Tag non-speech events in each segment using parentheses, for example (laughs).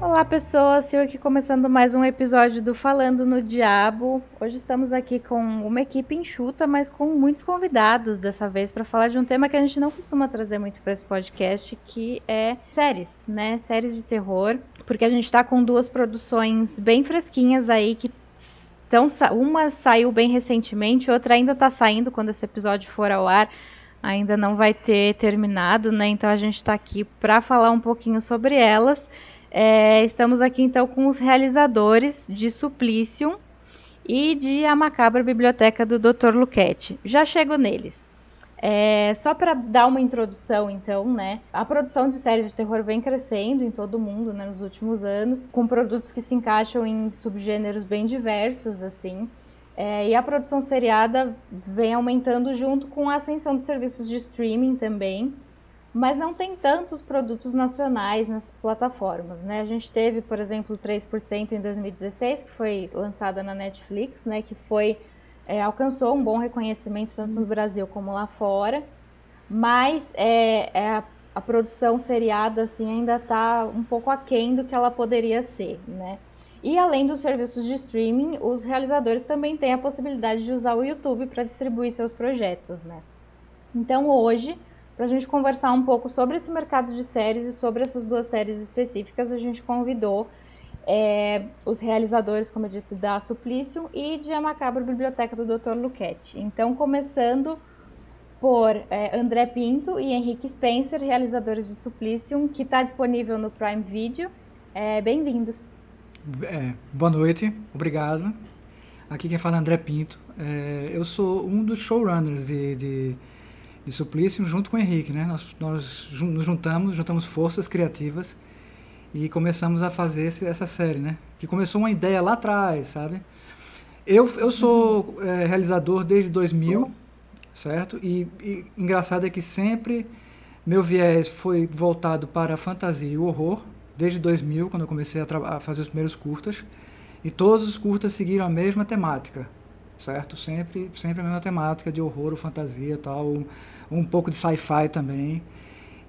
Olá pessoas, eu aqui começando mais um episódio do Falando no Diabo. Hoje estamos aqui com uma equipe enxuta, mas com muitos convidados dessa vez para falar de um tema que a gente não costuma trazer muito para esse podcast, que é séries, né? Séries de terror, porque a gente está com duas produções bem fresquinhas aí que estão uma saiu bem recentemente, outra ainda está saindo quando esse episódio for ao ar. Ainda não vai ter terminado, né? Então a gente está aqui para falar um pouquinho sobre elas. É, estamos aqui então com os realizadores de Suplicium e de A Macabra Biblioteca do Dr. Luquete. Já chego neles. É, só para dar uma introdução, então, né? A produção de séries de terror vem crescendo em todo o mundo né, nos últimos anos, com produtos que se encaixam em subgêneros bem diversos, assim. É, e a produção seriada vem aumentando junto com a ascensão dos serviços de streaming também mas não tem tantos produtos nacionais nessas plataformas, né? A gente teve, por exemplo, 3% em 2016, que foi lançada na Netflix, né? Que foi é, alcançou um bom reconhecimento tanto no Brasil como lá fora, mas é, é a, a, produção seriada assim ainda está um pouco aquém do que ela poderia ser, né? E além dos serviços de streaming, os realizadores também têm a possibilidade de usar o YouTube para distribuir seus projetos, né? Então hoje para a gente conversar um pouco sobre esse mercado de séries e sobre essas duas séries específicas, a gente convidou é, os realizadores, como eu disse, da Suplício e de A Macabra Biblioteca do Dr. Luquete. Então, começando por é, André Pinto e Henrique Spencer, realizadores de Suplicium, que está disponível no Prime Video. É, Bem-vindos. É, boa noite, obrigado. Aqui quem fala é André Pinto. É, eu sou um dos showrunners de, de de Suplício junto com o Henrique, né? Nós, nós nos juntamos, juntamos forças criativas e começamos a fazer esse, essa série, né? Que começou uma ideia lá atrás, sabe? Eu, eu sou é, realizador desde 2000, certo? E, e engraçado é que sempre meu viés foi voltado para a fantasia e o horror, desde 2000, quando eu comecei a, a fazer os primeiros curtas. E todos os curtas seguiram a mesma temática, certo? Sempre, sempre a mesma temática de horror fantasia tal, um pouco de sci-fi também.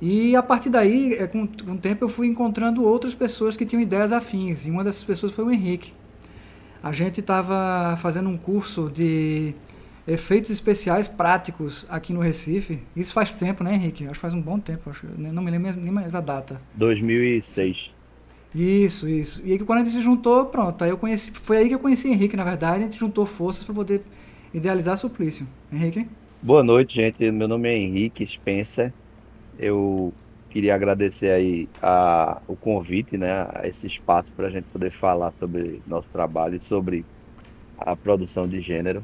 E a partir daí, é, com, com o tempo, eu fui encontrando outras pessoas que tinham ideias afins. E uma dessas pessoas foi o Henrique. A gente estava fazendo um curso de efeitos especiais práticos aqui no Recife. Isso faz tempo, né, Henrique? Acho que faz um bom tempo. Acho, não me lembro nem mais a data. 2006. Isso, isso. E aí quando a gente se juntou, pronto. Aí eu conheci, foi aí que eu conheci Henrique, na verdade. A gente juntou forças para poder idealizar Suplício. Henrique? Boa noite, gente. Meu nome é Henrique Spencer. Eu queria agradecer aí a, o convite, né, a esse espaço para a gente poder falar sobre nosso trabalho e sobre a produção de gênero.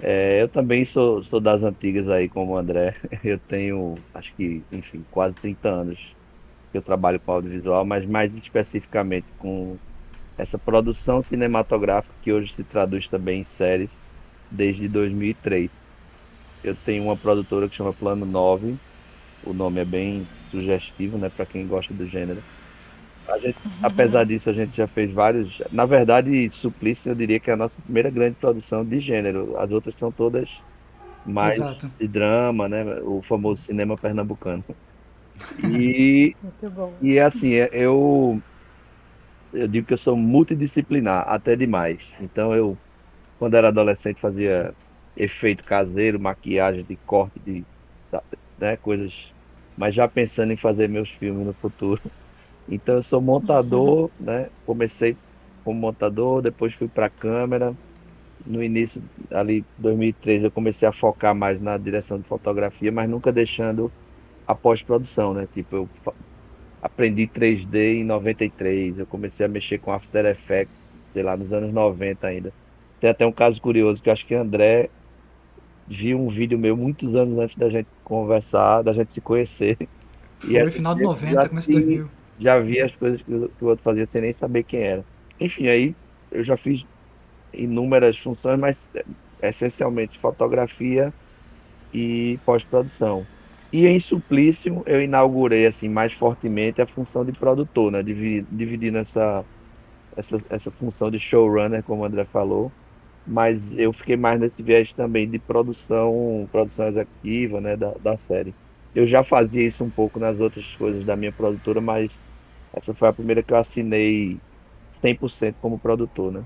É, eu também sou, sou das antigas aí, como o André. (laughs) Eu tenho, acho que, enfim, quase 30 anos que eu trabalho com audiovisual, mas mais especificamente com essa produção cinematográfica que hoje se traduz também em séries desde 2003 eu tenho uma produtora que chama Plano 9. O nome é bem sugestivo, né, para quem gosta do gênero. A gente, uhum. apesar disso, a gente já fez vários. Na verdade, Suplício eu diria que é a nossa primeira grande produção de gênero. As outras são todas mais Exato. de drama, né? O famoso cinema pernambucano. E, (laughs) e assim, é, eu eu digo que eu sou multidisciplinar, até demais. Então eu, quando era adolescente, fazia efeito caseiro, maquiagem de corte de né, coisas, mas já pensando em fazer meus filmes no futuro. (laughs) Então eu sou montador, (laughs) né? Comecei como montador, depois fui para câmera. No início ali 2013 eu comecei a focar mais na direção de fotografia, mas nunca deixando a pós-produção, né? Tipo, eu aprendi 3D em 93, eu comecei a mexer com After Effects, sei lá, nos anos 90 ainda. Tem até um caso curioso que acho que André vi um vídeo meu muitos anos antes da gente conversar, da gente se conhecer. (laughs) Foi e final de 90, começo de 2000. Já vi as coisas que o, que o outro fazia sem nem saber quem era. Enfim, aí eu já fiz inúmeras funções, mas é, essencialmente fotografia e pós-produção. E em Suplício eu inaugurei assim mais fortemente a função de produtor, né? dividindo essa, essa, essa função de showrunner, como o André falou, mas eu fiquei mais nesse viés também de produção, produção executiva, né, da, da série. Eu já fazia isso um pouco nas outras coisas da minha produtora, mas essa foi a primeira que eu assinei 100% como produtor, né?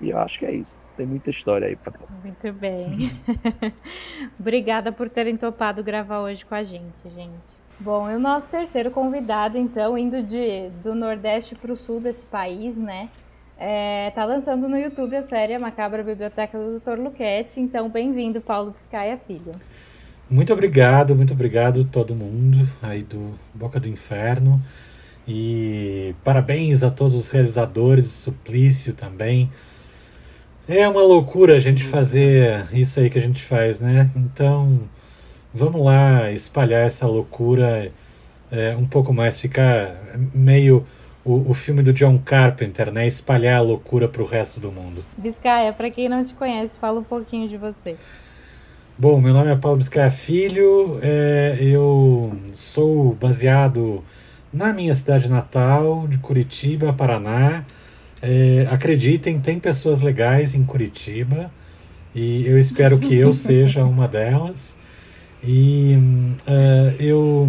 E eu acho que é isso. Tem muita história aí para Muito bem. (laughs) Obrigada por terem topado gravar hoje com a gente, gente. Bom, e o nosso terceiro convidado, então, indo de, do Nordeste para o Sul desse país, né? É, tá lançando no YouTube a série A Macabra Biblioteca do Dr. Luquete. Então, bem-vindo, Paulo Piscaia Filho. Muito obrigado, muito obrigado todo mundo aí do Boca do Inferno. E parabéns a todos os realizadores, Suplício também. É uma loucura a gente fazer isso aí que a gente faz, né? Então, vamos lá espalhar essa loucura é, um pouco mais, ficar meio o, o filme do John Carpenter, né? Espalhar a loucura para o resto do mundo. Biscaia, para quem não te conhece, fala um pouquinho de você. Bom, meu nome é Paulo Biscaia Filho, é, eu sou baseado na minha cidade natal, de Curitiba, Paraná. É, acreditem, tem pessoas legais em Curitiba e eu espero que eu (laughs) seja uma delas. E uh, eu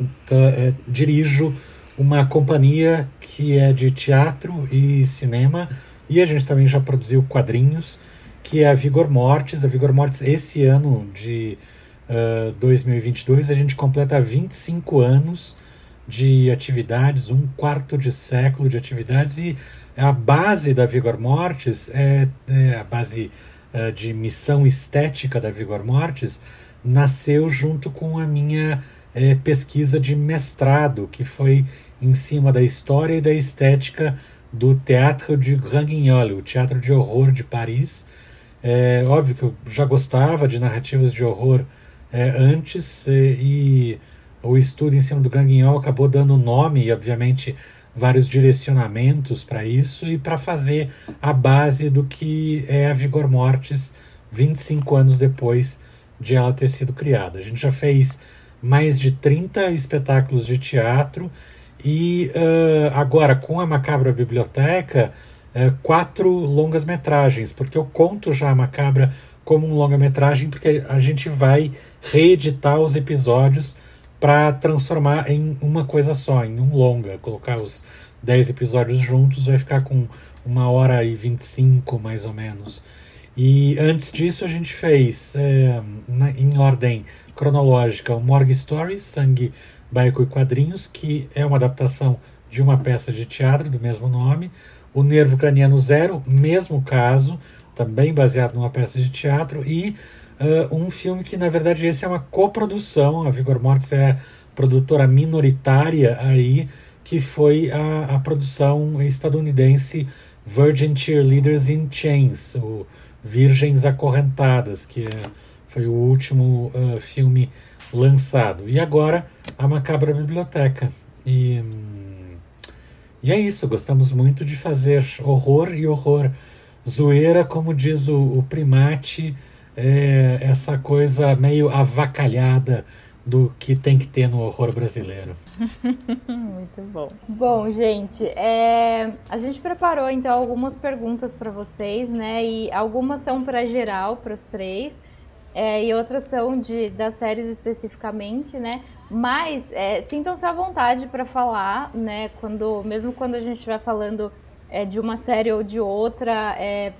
uh, dirijo uma companhia que é de teatro e cinema e a gente também já produziu quadrinhos, que é a Vigor Mortis. A Vigor Mortis, esse ano de uh, 2022, a gente completa 25 anos de atividades, um quarto de século de atividades, e a base da Vigor Mortis, é, é a base uh, de missão estética da Vigor Mortis, nasceu junto com a minha é, pesquisa de mestrado, que foi em cima da história e da estética do Teatro de Grand Guignol, o Teatro de Horror de Paris. É óbvio que eu já gostava de narrativas de horror é, antes, é, e o estudo em cima do Grand Guignol acabou dando nome e, obviamente, vários direcionamentos para isso e para fazer a base do que é a Vigor Mortis 25 anos depois de ela ter sido criada. A gente já fez mais de 30 espetáculos de teatro e uh, agora com a Macabra Biblioteca, uh, quatro longas-metragens, porque eu conto já a Macabra como um longa-metragem, porque a gente vai reeditar os episódios para transformar em uma coisa só, em um longa. Colocar os 10 episódios juntos vai ficar com uma hora e 25 mais ou menos. E antes disso a gente fez, é, na, em ordem cronológica, o Morgue Stories, Sangue, Baico e Quadrinhos, que é uma adaptação de uma peça de teatro do mesmo nome. O Nervo Craniano Zero, mesmo caso, também baseado numa peça de teatro. E uh, um filme que, na verdade, esse é uma coprodução. A Vigor Mortis é produtora minoritária aí, que foi a, a produção estadunidense Virgin Cheerleaders in Chains, o Virgens Acorrentadas, que é, foi o último uh, filme lançado. E agora a Macabra Biblioteca. E, e é isso, gostamos muito de fazer horror e horror. Zoeira, como diz o, o primate, é essa coisa meio avacalhada do que tem que ter no horror brasileiro. (laughs) Muito bom. Bom, gente, é, a gente preparou então algumas perguntas para vocês, né? E algumas são para geral, para os três, é, e outras são de das séries especificamente, né? Mas é, sintam-se à vontade para falar, né? Quando, mesmo quando a gente estiver falando é, de uma série ou de outra, é,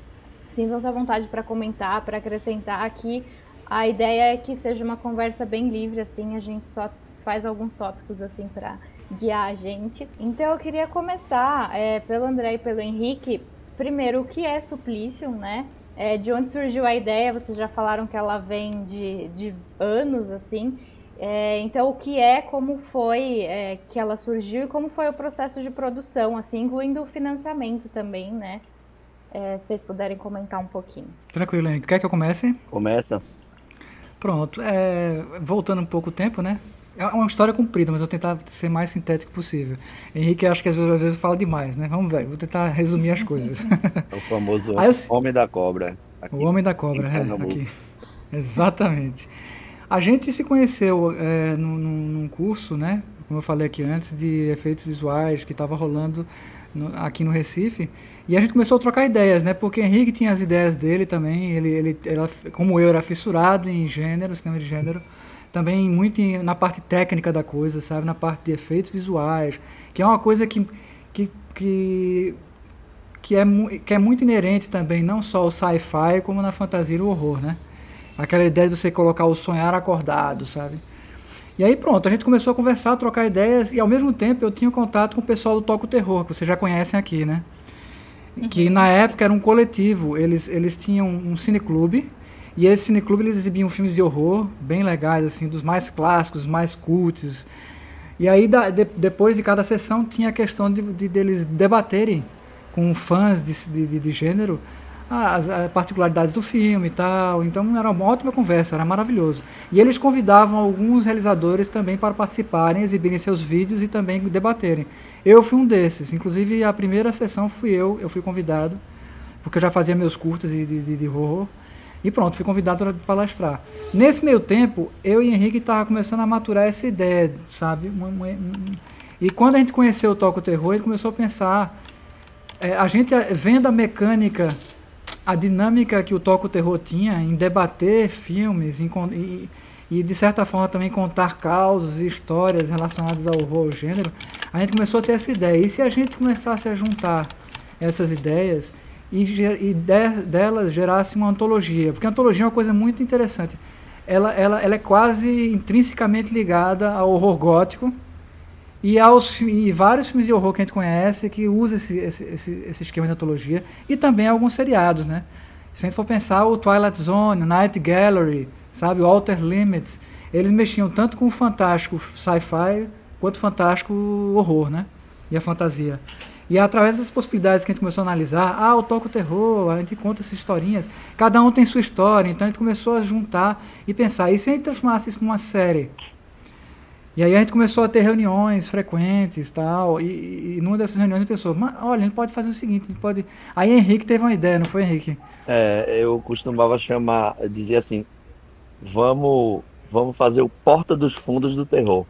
sintam-se à vontade para comentar, para acrescentar aqui. A ideia é que seja uma conversa bem livre, assim, a gente só faz alguns tópicos assim para guiar a gente. Então eu queria começar é, pelo André e pelo Henrique. Primeiro, o que é suplício, né? É, de onde surgiu a ideia? Vocês já falaram que ela vem de, de anos, assim. É, então, o que é, como foi é, que ela surgiu e como foi o processo de produção, assim, incluindo o financiamento também, né? É, se vocês puderem comentar um pouquinho. Tranquilo, Henrique. Quer que eu comece? Começa. Pronto. É, voltando um pouco o tempo, né? É uma história comprida, mas eu vou tentar ser mais sintético possível. Henrique, acho que às vezes, às vezes fala demais, né? Vamos ver, vou tentar resumir as coisas. É o famoso (laughs) eu... Homem da Cobra. o Homem da Cobra, é, aqui. Exatamente. A gente se conheceu é, num, num, curso, né? Como eu falei aqui antes, de efeitos visuais que estava rolando no, aqui no Recife. E a gente começou a trocar ideias, né? Porque Henrique tinha as ideias dele também. Ele, ele, ele como eu, era fissurado em gênero, cinema de gênero. também muito em, na parte técnica da coisa, sabe? Na parte de efeitos visuais, que é uma coisa que, que, que, que, é, que é muito inerente também, não só ao sci-fi, como na fantasia e no horror, né? Aquela ideia de você colocar o sonhar acordado, sabe? E aí pronto, a gente começou a conversar, a trocar ideias, e ao mesmo tempo eu tinha contato com o pessoal do Toco Terror, que vocês já conhecem aqui, né? Que na época era um coletivo, eles, eles tinham um cineclube, e esse cineclube eles exibiam filmes de horror bem legais, assim, dos mais clássicos, mais cultos. E aí, da, de, depois de cada sessão, tinha a questão de, de deles debaterem com fãs de, de, de gênero as, as, particularidades do filme e tal. Então era uma ótima conversa, era maravilhoso. E eles convidavam alguns realizadores também para participarem, exibirem seus vídeos e também debaterem. Eu fui um desses, inclusive a primeira sessão fui eu, eu fui convidado, porque eu já fazia meus curtas de, de, de horror. E pronto, fui convidado para palestrar. Nesse meio tempo, eu e Henrique estavam começando a maturar essa ideia, sabe? E quando a gente conheceu o Toco Terror, gente começou a pensar. É, a gente vendo a mecânica, a dinâmica que o Toco Terror tinha em debater filmes em, e, e, de certa forma também contar causas e histórias relacionadas ao horror, ao gênero, a gente começou a ter essa ideia. E se a gente começasse a juntar essas ideias e, e de, delas gerasse uma antologia, porque a antologia é uma coisa muito interessante. Ela, ela, ela é quase intrinsecamente ligada ao horror gótico e aos e vários filmes de horror que a gente conhece que usa esse, esse, esse, esse esquema de antologia e também alguns seriados, né? Se a gente for pensar o Twilight Zone, o Night Gallery, sabe, o Outer Limits, eles mexiam tanto com o fantástico sci-fi quanto o fantástico horror, né? E a fantasia. E através dessas possibilidades que a gente começou a analisar, ah, o toco terror, a gente conta essas historinhas, cada um tem sua história, então a gente começou a juntar e pensar, e se a gente transformasse isso numa série? E aí a gente começou a ter reuniões frequentes tal, e, e numa dessas reuniões a pessoa, olha, a gente pode fazer o seguinte, a gente pode... Aí Henrique teve uma ideia, não foi Henrique? É, eu costumava chamar, dizer assim, vamos, vamos fazer o Porta dos Fundos do Terror.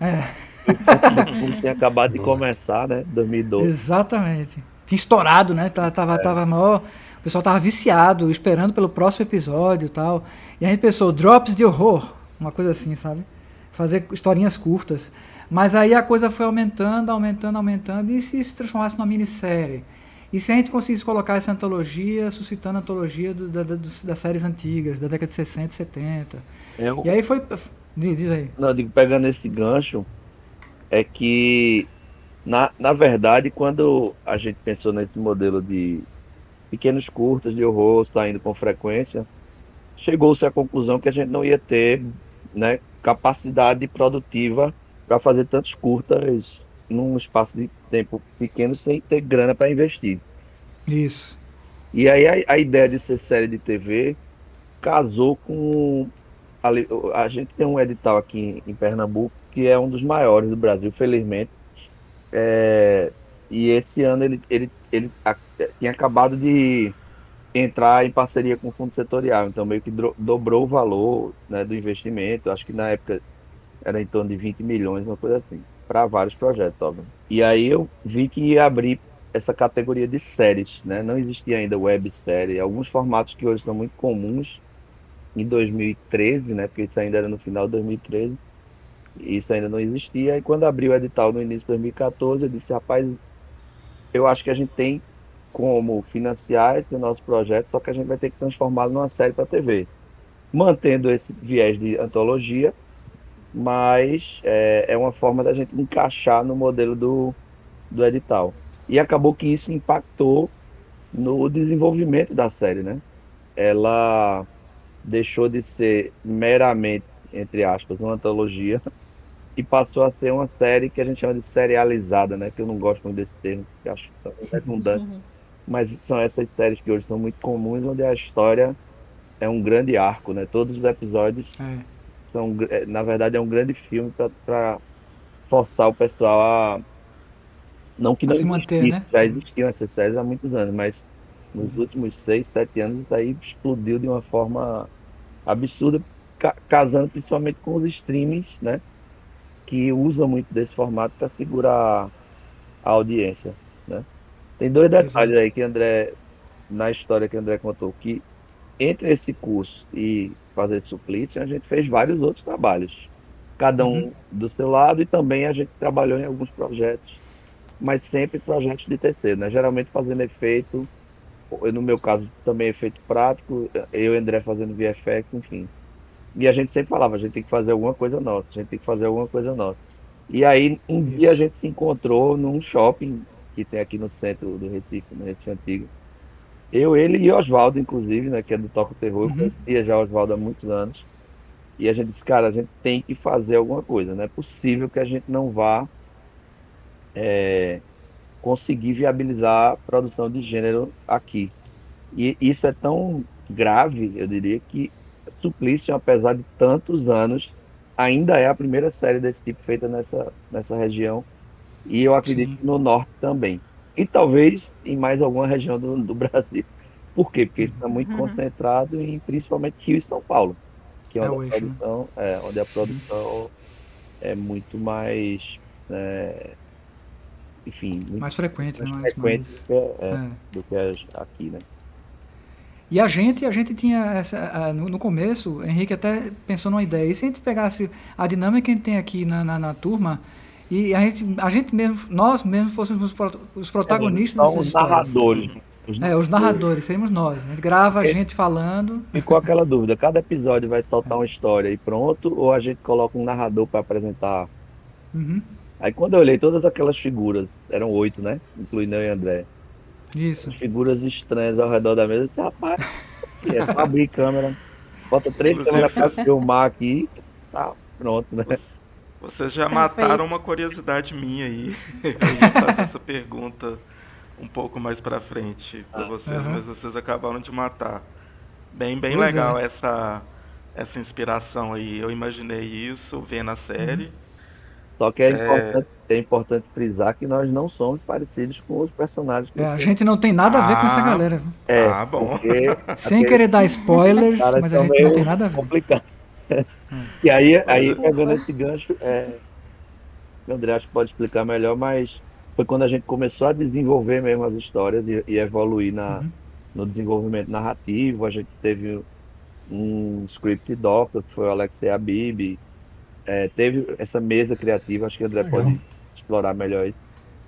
É. (laughs) Tinha acabado de começar, né? 2012. Exatamente. Tinha estourado, né? Tava, tava, é. tava maior. O pessoal tava viciado, esperando pelo próximo episódio e tal. E a gente pensou, drops de horror. Uma coisa assim, sabe? Fazer historinhas curtas. Mas aí a coisa foi aumentando, aumentando, aumentando. E se se transformasse numa minissérie? E se a gente conseguisse colocar essa antologia, suscitando a antologia do, da, das séries antigas, da década de 60 e 70. Eu... E aí foi. Diz aí. Não, digo, pegando esse gancho, é que, na, na verdade, quando a gente pensou nesse modelo de pequenos curtas de horror saindo com frequência, chegou-se à conclusão que a gente não ia ter né, capacidade produtiva para fazer tantos curtas num espaço de tempo pequeno sem ter grana para investir. Isso. E aí a, a, ideia de ser série de TV casou com. A, a gente tem um edital aqui em, em Pernambuco que é um dos maiores do Brasil, felizmente. É, e esse ano ele, ele, ele a, tinha acabado de entrar em parceria com o Fundo Setorial, então meio que do, dobrou o valor né, do investimento. Acho que na época era em torno de 20 milhões, uma coisa assim, para vários projetos, óbvio. E aí eu vi que ia abrir essa categoria de séries, né? Não existia ainda websérie, alguns formatos que hoje são muito comuns em 2013, né? Porque isso ainda era no final de 2013 isso ainda não existia. E quando abriu o edital no início de 2014, eu disse, rapaz, eu acho que a gente tem como financiar esse nosso projeto, só que a gente vai ter que transformá-lo numa série para TV. Mantendo esse viés de antologia, mas é, é, uma forma da gente encaixar no modelo do, do edital. E acabou que isso impactou no desenvolvimento da série, né? Ela deixou de ser meramente, entre aspas, uma antologia (laughs) e passou a ser uma série que a gente chama de serializada, né? Que eu não gosto muito desse termo, que acho redundante. Uhum. Mas são essas séries que hoje são muito comuns, onde a história é um grande arco, né? Todos os episódios é. são, é, na verdade, é um grande filme para forçar o pessoal a não que não se manter, né? já existiam essas séries há muitos anos, mas nos últimos seis, sete anos isso aí explodiu de uma forma absurda, ca casando principalmente com os streamings, né? que usa muito desse formato para segurar a audiência. Tem dois detalhes aí que André, na história que André contou, que entre esse curso e fazer suplício, a gente fez vários outros trabalhos. Cada um uhum. do seu lado e também a gente trabalhou em alguns projetos, mas sempre projetos de terceiro, né? Geralmente fazendo efeito, no meu caso também efeito prático, eu e André fazendo VFX, enfim. E a gente sempre falava, a gente tem que fazer alguma coisa nossa, a gente tem que fazer alguma coisa nossa. E aí, um dia a gente se encontrou num shopping que tem aqui no centro do Recife, no Recife Antigo. Eu, ele e Oswaldo, inclusive, né, que é do Toco Terror, eu uhum. conhecia já o Oswaldo há muitos anos. E a gente disse, cara, a gente tem que fazer alguma coisa. Não é possível que a gente não vá é, conseguir viabilizar a produção de gênero aqui. E isso é tão grave, eu diria, que Suplício, apesar de tantos anos, ainda é a primeira série desse tipo feita nessa, nessa região. E eu acredito Sim. no norte também. E talvez em mais alguma região do, do (laughs) Brasil. Por quê? Porque está muito uhum. concentrado em principalmente Rio e São Paulo, que é, é onde, a, eixo, produção, né? é, onde a produção é muito mais. É, enfim. Muito mais frequente, mais né? frequente mais, do que, é, é. do que aqui, né? E a gente, a gente tinha essa, no, começo, Henrique até pensou numa ideia. E se a gente pegasse a dinâmica que a gente tem aqui na, na, na turma e a gente, a gente mesmo, nós mesmos fôssemos os protagonistas é, os narradores. Os é, os narradores, seríamos nós. A gente grava a é. gente falando. Ficou aquela dúvida: cada episódio vai soltar uma história e pronto, ou a gente coloca um narrador para apresentar? Uhum. Aí quando eu olhei todas aquelas figuras, eram oito, né? Incluindo eu e André. Isso. Figuras estranhas ao redor da mesa. Esse rapaz, é só abrir câmera. Bota três câmeras pra filmar aqui. Tá pronto, né? Vocês já mataram uma curiosidade minha aí. (laughs) Eu ia fazer essa pergunta um pouco mais pra frente pra ah, vocês, mas vocês acabaram de matar. Bem, bem pois legal é. essa, essa inspiração aí. Eu imaginei isso vendo a série. Uhum. Só que é, é... Importante, é, importante, frisar que nós não somos parecidos com os personagens. É, a gente não tem nada a ver ah, com essa ah, galera. É, ah, bom. Sem querer dar spoilers, mas a gente não tem nada a ver. Complicado. E aí, aí pegando esse gancho, é, o André acho que pode explicar melhor, mas foi quando a gente começou a desenvolver mesmo as histórias e, e evoluir na, uhum. no desenvolvimento narrativo. A gente teve um script doctor, que foi o Alexei Abib, é, teve essa mesa criativa, acho que o André Legal. pode explorar melhor isso.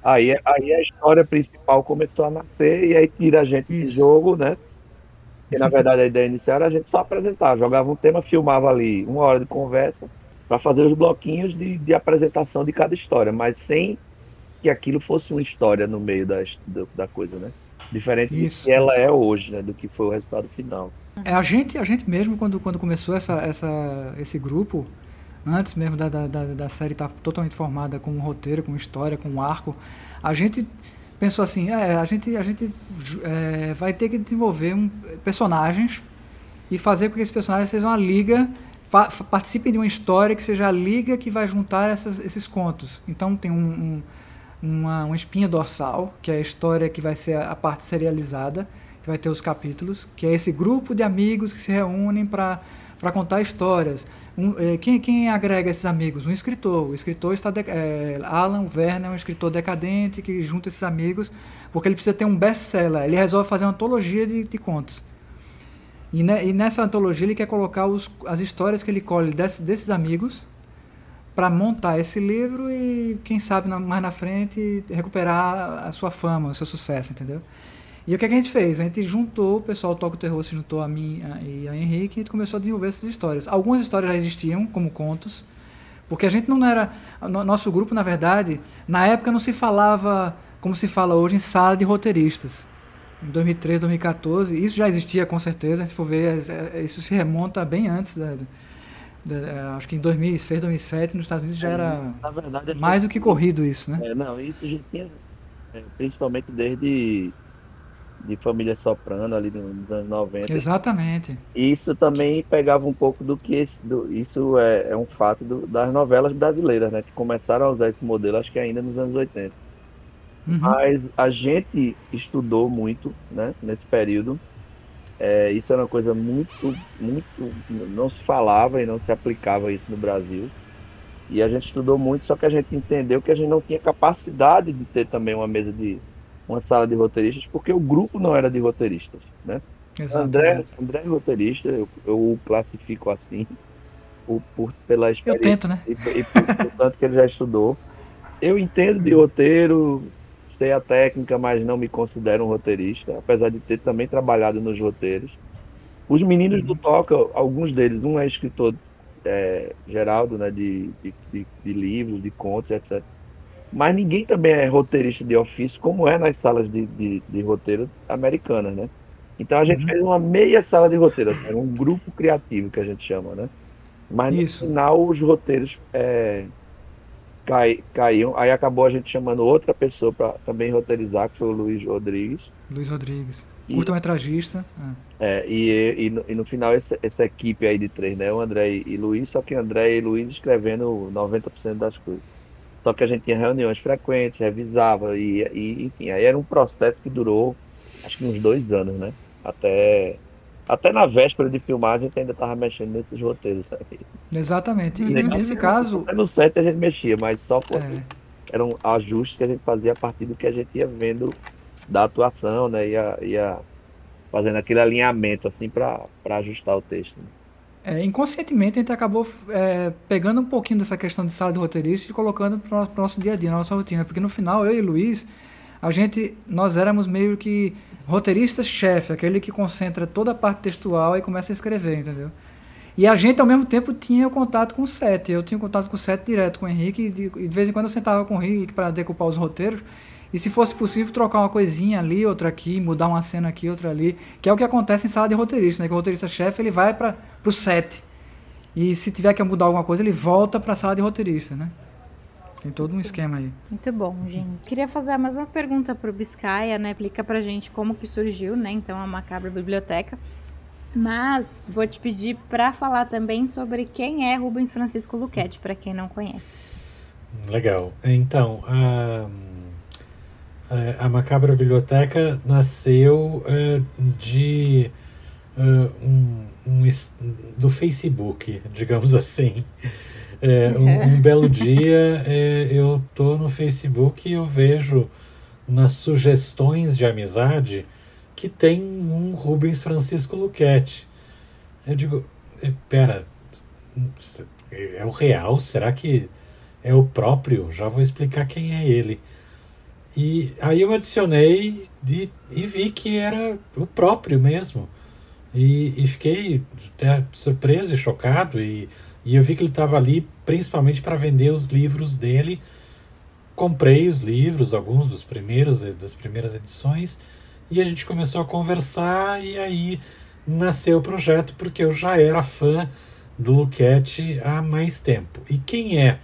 Aí, aí a história principal começou a nascer e aí tira a gente isso. do jogo, né? E na verdade a ideia inicial era a gente só apresentar, jogava um tema, filmava ali uma hora de conversa para fazer os bloquinhos de, de apresentação de cada história, mas sem que aquilo fosse uma história no meio da, da coisa, né? Diferente Isso. do que ela é hoje, né? Do que foi o resultado final. É, a gente, a gente mesmo, quando, quando começou essa, essa, esse grupo, antes mesmo da, da, da série estar tá totalmente formada com um roteiro, com história, com um arco, a gente pensou assim, é, a gente, a gente é, vai ter que desenvolver um, personagens e fazer com que esses personagens sejam uma liga, participem de uma história que seja a liga que vai juntar essas, esses contos. Então tem um, um, uma, uma espinha dorsal, que é a história que vai ser a, a parte serializada, que vai ter os capítulos, que é esse grupo de amigos que se reúnem para contar histórias. Um, é, quem, quem agrega esses amigos? Um escritor. O escritor está. De, é, Alan Werner é um escritor decadente que junta esses amigos porque ele precisa ter um best-seller. Ele resolve fazer uma antologia de, de contos. E, ne, e, nessa antologia ele quer colocar os, as histórias que ele colhe desse, desses amigos para montar esse livro e, quem sabe, mais na frente, recuperar a sua fama, o seu sucesso, entendeu? E o que, é que a gente fez? A gente juntou, o pessoal Toca o Terror se juntou a mim e a Henrique e a gente começou a desenvolver essas histórias. Algumas histórias já existiam, como contos, porque a gente não era. Nosso grupo, na verdade, na época não se falava como se fala hoje em sala de roteiristas. Em 2013, 2014, isso já existia com certeza, se for ver, é, isso se remonta bem antes da, da, é, acho que em 2006, 2007, nos Estados Unidos já é, era verdade, mais do que corrido isso, né? É, não, isso já tinha, principalmente desde de família soprano ali nos anos 90. Exatamente. Isso também pegava um pouco do que esse, do, isso é, é um fato do, das novelas brasileiras, né? Que começaram a usar esse modelo, acho que ainda nos anos 80. Uhum. Mas a gente estudou muito, né? Nesse período. É, isso era uma coisa muito, muito. Não se falava e não se aplicava isso no Brasil. E a gente estudou muito, só que a gente entendeu que a gente não tinha capacidade de ter também uma mesa de uma sala de roteiristas, porque o grupo não era de roteiristas, né? André, André é roteirista, eu, eu o classifico assim, por, por, pela experiência. Eu tento, né? E, e por, por tanto que ele já estudou. Eu entendo de roteiro, sei a técnica, mas não me considero um roteirista, apesar de ter também trabalhado nos roteiros. Os meninos do Toca, alguns deles, um é escritor é, Geraldo, né, de, de, de, de, livros, de contos, etc. Mas ninguém também é roteirista de ofício, como é nas salas de, de, de roteiro americanas, né? Então a gente uhum. fez uma meia sala de roteiro, assim, um grupo criativo que a gente chama, né? Mas Isso. no final os roteiros é, cai, caíam, aí acabou a gente chamando outra pessoa para também roteirizar, que foi o Luiz Rodrigues. Luiz Rodrigues, curta-metragista. É. é, e, e, no, e no final essa, essa, equipe aí de três, né? O André e, e Luiz, só que André e Luiz escrevendo 90% das coisas. Só que a gente tinha reuniões frequentes, revisava, e, e enfim, aí era um processo que durou acho que uns dois anos, né? Até, até na véspera de filmar a gente ainda estava mexendo nesses roteiros. Sabe? Exatamente. E nesse caso. No set a gente mexia, mas só por. É. Eram ajustes que a gente fazia a partir do que a gente ia vendo da atuação, né? Ia, ia fazendo aquele alinhamento assim para ajustar o texto. Né? É, inconscientemente a gente acabou é, pegando um pouquinho dessa questão de sala de roteirista e colocando para o nosso dia a dia, na nossa rotina, porque no final eu e Luiz, a gente, nós éramos meio que roteirista-chefe, aquele que concentra toda a parte textual e começa a escrever, entendeu? E a gente, ao mesmo tempo, tinha contato com o set. Eu tinha contato com o set direto com o Henrique, e de, de vez em quando eu sentava com o Henrique para decupar os roteiros. E se fosse possível, trocar uma coisinha ali, outra aqui, mudar uma cena aqui, outra ali. Que é o que acontece em sala de roteirista, né? Que o roteirista-chefe, ele vai para o set. E se tiver que mudar alguma coisa, ele volta para a sala de roteirista, né? Tem todo um esquema aí. Muito bom, gente. Queria fazer mais uma pergunta pro Biscaia, né? Explica pra gente como que surgiu, né? Então, a Macabra Biblioteca. Mas vou te pedir para falar também sobre quem é Rubens Francisco Luquete, para quem não conhece. Legal. Então, a, a Macabra Biblioteca nasceu uh, de uh, um, um, do Facebook, (laughs) digamos assim. É, um, é. um, belo dia é, eu tô no Facebook e eu vejo nas sugestões de amizade que tem um Rubens Francisco Luquete. Eu digo, é, pera, é o real? Será que é o próprio? Já vou explicar quem é ele. E aí eu adicionei de, e vi que era o próprio mesmo. E, e fiquei até surpreso e chocado. E e eu vi que ele estava ali principalmente para vender os livros dele. Comprei os livros, alguns dos primeiros das primeiras edições, e a gente começou a conversar e aí nasceu o projeto porque eu já era fã do Luquete há mais tempo. E quem é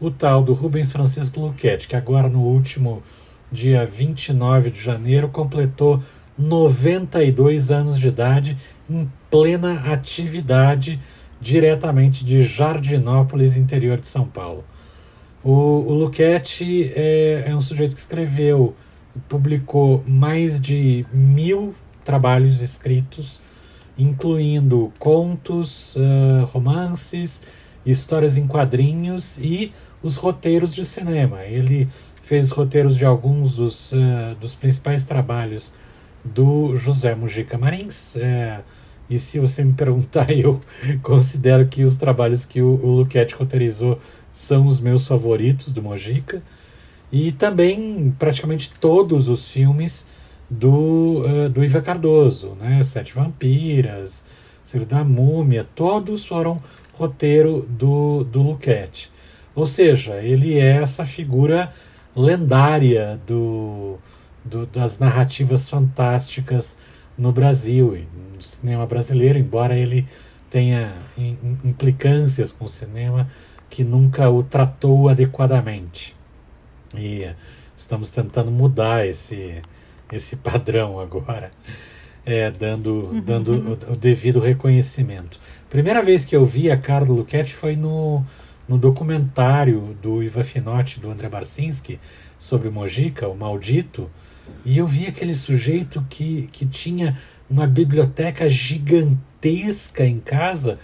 o tal do Rubens Francisco Luquete, que agora no último dia 29 de janeiro completou 92 anos de idade em plena atividade diretamente de Jardinópolis, interior de São Paulo. O, o Luquete é, é um sujeito que escreveu, publicou mais de mil trabalhos escritos, incluindo contos, uh, romances, histórias em quadrinhos e os roteiros de cinema. Ele fez os roteiros de alguns dos, uh, dos principais trabalhos do José Mujica Marins. Uh, e se você me perguntar, (laughs) eu considero que os trabalhos que o, o Luquete roteirizou são os meus favoritos do Mojica. E também praticamente todos os filmes do, uh, do Iva Cardoso, né? Sete Vampiras, Ciro da Múmia, todos foram roteiro do, do Luquete. Ou seja, ele é essa figura lendária do, do das narrativas fantásticas no Brasil e no cinema brasileiro, embora ele tenha implicâncias com o cinema que nunca o tratou adequadamente. E estamos tentando mudar esse, esse padrão agora, é, dando, uhum. dando o, o, devido reconhecimento. Primeira vez que eu vi a cara do Luquete foi no, no documentário do Iva Finotti, do André Barcinski, sobre Mojica, o Maldito, e eu vi aquele sujeito que, que tinha uma biblioteca gigantesca em casa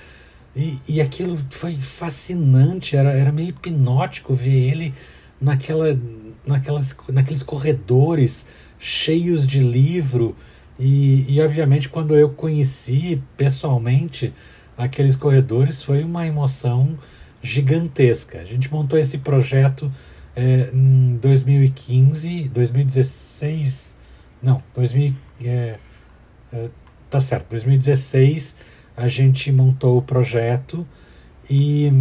e, e aquilo foi fascinante, era, era meio hipnótico ver ele naquela, naquelas, naqueles corredores cheios de livro E, e obviamente quando eu conheci pessoalmente aqueles corredores foi uma emoção gigantesca. A gente montou esse projeto é, em 2015, 2016, não, 2000, é, é, tá certo, 2016 a gente montou o projeto e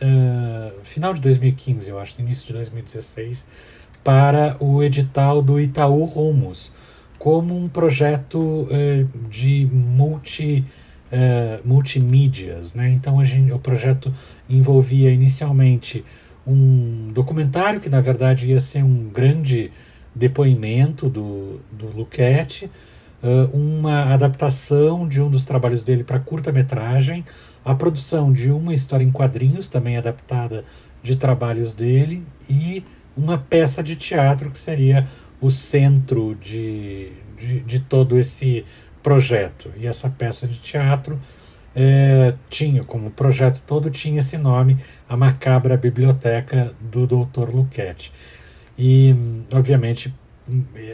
uh, final de 2015, eu acho, início de 2016, para o edital do Itaú Rumos, como um projeto uh, de multi, uh, multimídias. Né? Então a gente, o projeto envolvia inicialmente um documentário que na verdade ia ser um grande depoimento do, do Luquete, uma adaptação de um dos trabalhos dele para curta-metragem, a produção de uma história em quadrinhos, também adaptada de trabalhos dele, e uma peça de teatro que seria o centro de, de, de todo esse projeto. E essa peça de teatro é, tinha, como projeto todo, tinha esse nome, A Macabra Biblioteca do Dr. Luquete. E, obviamente,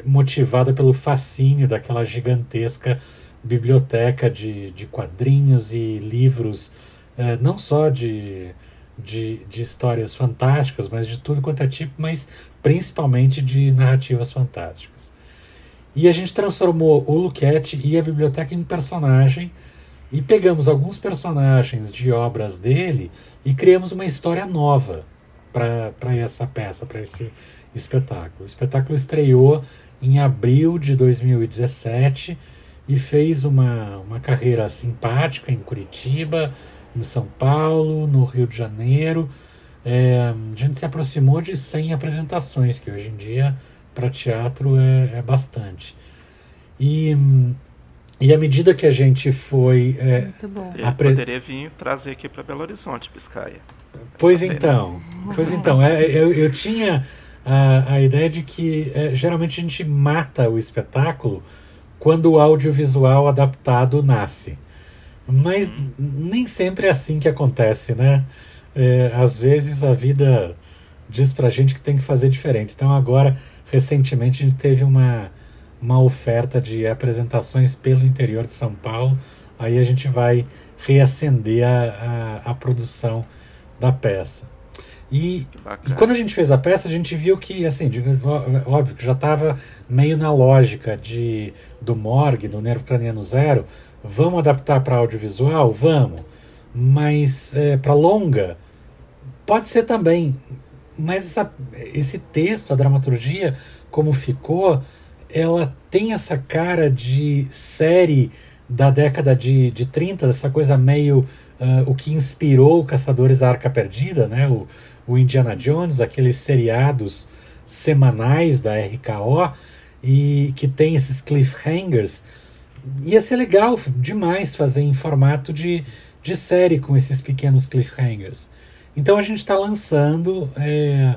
motivada pelo fascínio daquela gigantesca biblioteca de, de quadrinhos e livros, é, não só de, de, de histórias fantásticas, mas de tudo quanto é tipo, mas principalmente de narrativas fantásticas. E a gente transformou o Luquete e a biblioteca em personagem e pegamos alguns personagens de obras dele e criamos uma história nova para essa peça, para esse espetáculo. O espetáculo estreou em abril de 2017 e fez uma, uma carreira simpática em Curitiba, em São Paulo, no Rio de Janeiro. É, a gente se aproximou de 100 apresentações, que hoje em dia para teatro é, é, bastante. E, e à medida que a gente foi. É, Muito bom. Apre... poderia vir trazer aqui para Belo Horizonte, Piscaia. Pois então, pois então, é, eu, eu tinha a, a ideia de que é, geralmente a gente mata o espetáculo quando o audiovisual adaptado nasce. Mas nem sempre é assim que acontece, né? É, às vezes a vida diz pra gente que tem que fazer diferente. Então agora, recentemente, a gente teve uma, uma oferta de apresentações pelo interior de São Paulo. Aí a gente vai reacender a, a, a produção da peça. E, e, quando a gente fez a peça, a gente viu que, assim, óbvio que já estava meio na lógica de do morgue, do nervo craniano zero. Vamos adaptar para audiovisual? Vamos. Mas é, para longa, pode ser também. Mas essa, esse texto, a dramaturgia, como ficou, ela tem essa cara de série da década de, de 30, essa coisa meio uh, o que inspirou Caçadores da Arca Perdida, né? O, o Indiana Jones, aqueles seriados semanais da RKO e que tem esses cliffhangers. Ia ser legal demais fazer em formato de, de série com esses pequenos cliffhangers. Então a gente está lançando. É,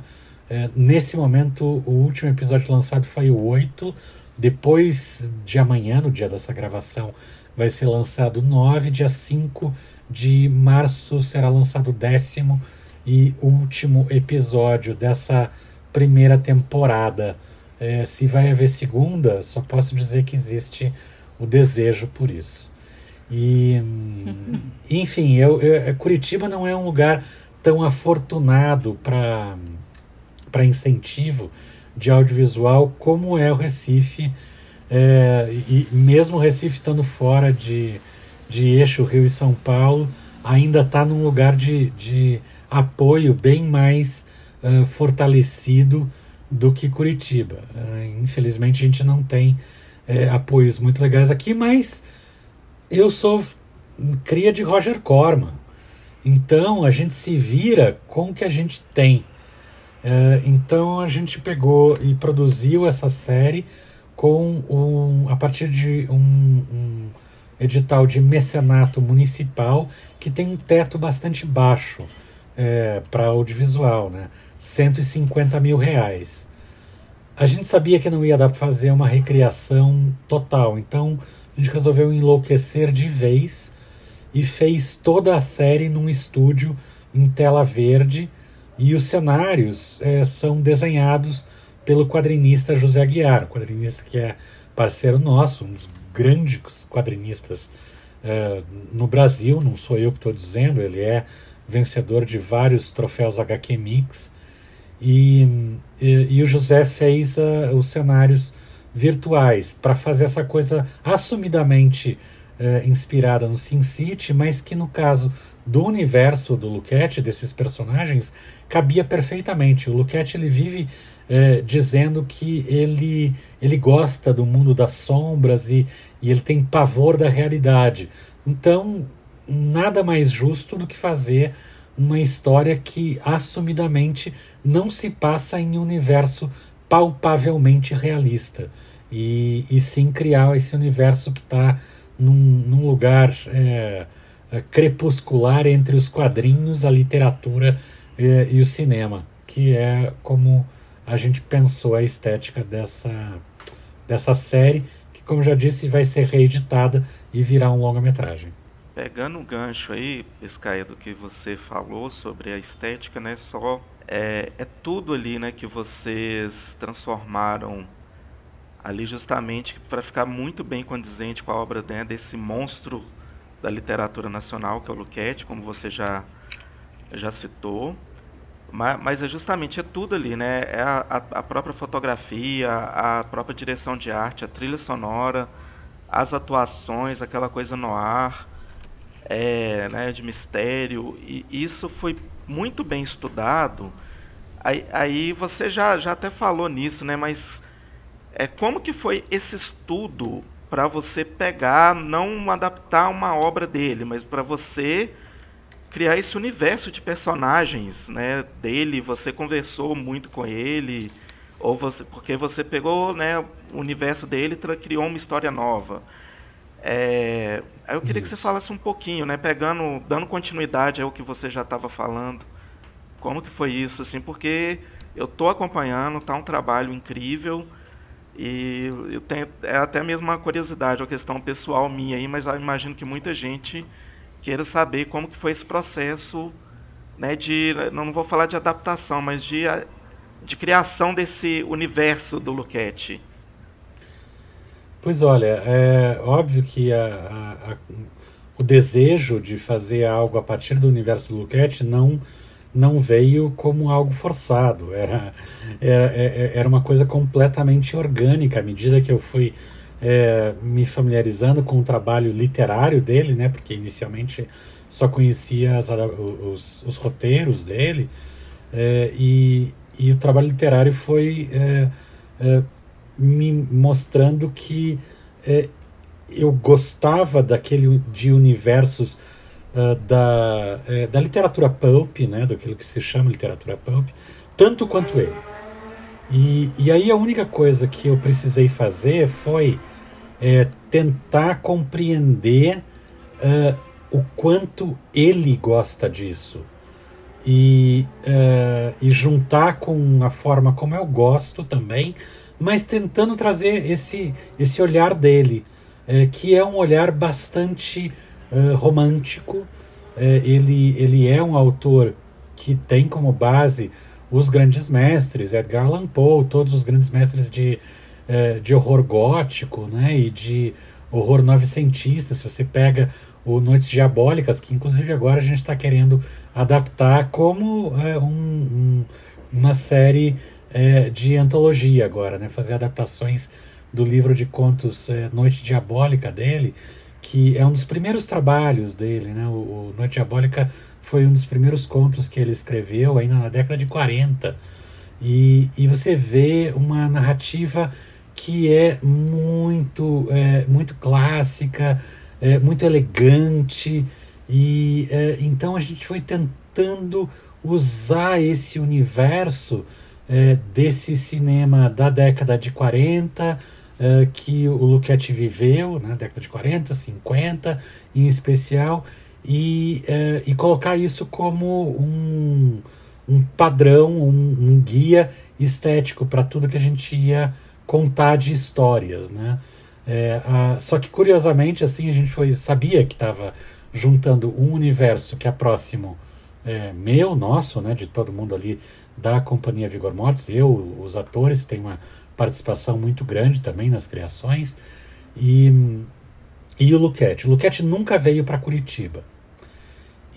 é, nesse momento, o último episódio lançado foi o 8. Depois de amanhã, no dia dessa gravação, vai ser lançado o 9. Dia 5 de março será lançado o décimo e último episódio dessa primeira temporada. É, se vai haver segunda, só posso dizer que existe o desejo por isso. E, (laughs) enfim, eu, eu, Curitiba não é um lugar tão afortunado para incentivo de audiovisual como é o Recife. É, e mesmo o Recife estando fora de, de eixo Rio e São Paulo, ainda está num lugar de, de apoio bem mais uh, fortalecido do que Curitiba. Uh, infelizmente a gente não tem uh, apoios muito legais aqui, mas eu sou cria de Roger Corman. Então a gente se vira com o que a gente tem. Uh, então a gente pegou e produziu essa série com um, a partir de um, um edital de mecenato municipal que tem um teto bastante baixo é, para audiovisual, né? 150 mil reais. A gente sabia que não ia dar para fazer uma recriação total, então a gente resolveu enlouquecer de vez e fez toda a série num estúdio em tela verde e os cenários é, são desenhados pelo quadrinista José Aguiar, quadrinista que é parceiro nosso, um dos grandes quadrinistas uh, no Brasil, não sou eu que estou dizendo, ele é vencedor de vários troféus HQ Mix. E, e, e o José fez uh, os cenários virtuais para fazer essa coisa assumidamente uh, inspirada no SimCity, mas que no caso do universo do Luquete, desses personagens, cabia perfeitamente. O Luquete ele vive uh, dizendo que ele, ele gosta do mundo das sombras e, e ele tem pavor da realidade. Então, nada mais justo do que fazer uma história que assumidamente não se passa em um universo palpavelmente realista e, e sim criar esse universo que está num, num, lugar é, é, crepuscular entre os quadrinhos, a literatura é, e o cinema, que é como a gente pensou a estética dessa, dessa série, que, como já disse, vai ser reeditada e virar um longa-metragem. Pegando o gancho aí, Escaia, do que você falou sobre a estética, né? Só é, é tudo ali, né, que vocês transformaram ali justamente para ficar muito bem condizente com a obra né, desse monstro da literatura nacional que é o Luquete, como você já já citou. Mas, mas é justamente é tudo ali, né? É a, a, própria fotografia, a própria direção de arte, a trilha sonora, as atuações, aquela coisa no ar é, né, de mistério, e isso foi muito bem estudado. Aí, aí, você já, já até falou nisso, né? Mas é, como que foi esse estudo para você pegar, não adaptar uma obra dele, mas para você criar esse universo de personagens, né? Dele, você conversou muito com ele, ou você, porque você pegou, né, o universo dele e criou uma história nova. É, eu queria Isso. que você falasse um pouquinho, né, pegando, dando continuidade ao que você já estava falando. Como que foi isso, assim, porque eu estou acompanhando, tá um trabalho incrível e eu tenho é até mesmo uma curiosidade, uma questão pessoal minha aí, mas eu imagino que muita gente queira saber como que foi esse processo, né, de não vou falar de adaptação, mas de de criação desse universo do Luquete. Pois olha, é óbvio que a, a, a, o desejo de fazer algo a partir do universo do Luquete não, não veio como algo forçado. Era, era, é, é, era uma coisa completamente orgânica à medida que eu fui é, me familiarizando com o trabalho literário dele, né? Porque inicialmente só conhecia as, os, os roteiros dele é, e, e o trabalho literário foi é, é me mostrando que eu gostava daquele de universos uh, da, é, da literatura pulp, né, daquilo que se chama literatura pulp, tanto quanto ele. E, e aí a única coisa que eu precisei fazer foi é, tentar compreender uh, o quanto ele gosta disso e, uh, e juntar com a forma como eu gosto também mas tentando trazer esse, esse olhar dele, que é um olhar bastante uh, romântico. É, ele, ele é um autor que tem como base os grandes mestres, Edgar Allan Poe, todos os grandes mestres de, uh, de horror gótico né, e de horror novecentista. Se você pega o Noites Diabólicas, que inclusive agora a gente está querendo adaptar como um, um, uma série de antologia agora, né? Fazer adaptações do livro de contos Noite Diabólica dele, que é um dos primeiros trabalhos dele, né? O, o, Noite Diabólica foi um dos primeiros contos que ele escreveu ainda na década de 40. E, e você vê uma narrativa que é muito, é, muito clássica, é, muito elegante, e é, então a gente foi tentando usar esse universo é, desse cinema da década de 40, é, que o Luquete viveu, na né, década de 40, 50 em especial, e, é, e colocar isso como um, um padrão, um, um guia estético para tudo que a gente ia contar de histórias, né? É, só que curiosamente assim a gente foi sabia que estava juntando um universo que é próximo é, meu, nosso, né, de todo mundo ali da companhia Vigor Mortis. Eu, os atores, tem uma participação muito grande também nas criações. E, e o Luquete. O Luquete nunca veio para Curitiba.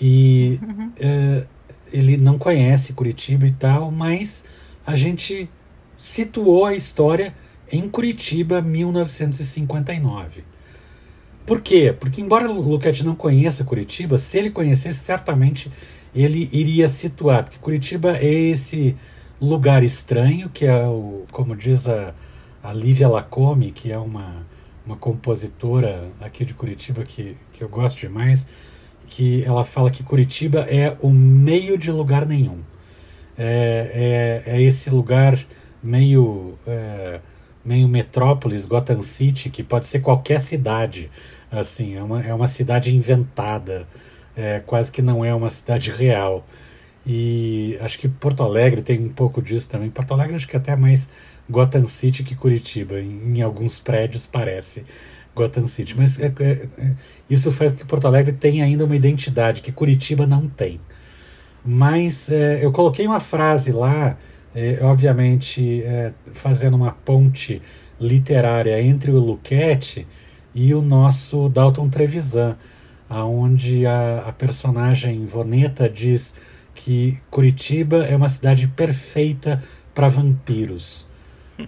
E uhum. é, ele não conhece Curitiba e tal, mas a gente situou a história em Curitiba, 1959. Por quê? Porque, embora o Luquete não conheça Curitiba, se ele conhecesse, certamente ele iria situar. Porque Curitiba é esse lugar estranho, que é o, como diz a, a Lívia Lacome, que é uma, uma compositora aqui de Curitiba que, que eu gosto demais, que ela fala que Curitiba é o meio de lugar nenhum. É, é, é esse lugar meio, é, meio metrópolis, Gotham City, que pode ser qualquer cidade. Assim, é uma, é uma cidade inventada, é, quase que não é uma cidade real. E acho que Porto Alegre tem um pouco disso também. Porto Alegre acho que é até mais Gotham City que Curitiba. Em, em alguns prédios parece Gotham City. Mas é, é, é, isso faz com que Porto Alegre tenha ainda uma identidade que Curitiba não tem. Mas é, eu coloquei uma frase lá, é, obviamente fazendo uma ponte literária entre o Luquete e o nosso Dalton Trevisan, aonde a, a personagem Voneta diz que Curitiba é uma cidade perfeita para vampiros,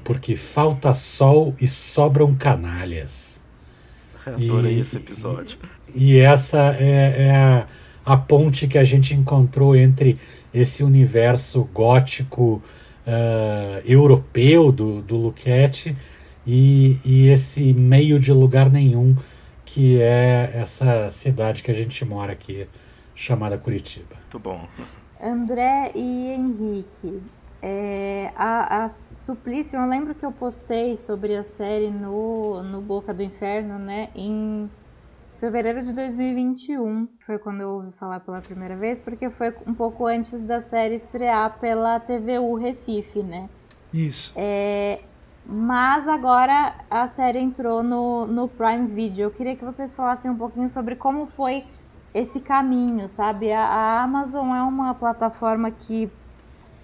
porque falta sol e sobram canalhas. (laughs) Adorei e, esse episódio. E, e essa é, é a, a, ponte que a gente encontrou entre esse universo gótico uh, europeu do, do Luquete e, e esse meio de lugar nenhum que é essa cidade que a gente mora aqui, chamada Curitiba. Muito bom. André e Henrique, é, a, a Suplício, eu lembro que eu postei sobre a série no, no Boca do Inferno, né, em fevereiro de 2021. Foi quando eu ouvi falar pela primeira vez, porque foi um pouco antes da série estrear pela TVU Recife, né? Isso. É, mas agora a série entrou no, no Prime Video. Eu queria que vocês falassem um pouquinho sobre como foi esse caminho, sabe? A, a Amazon é uma plataforma que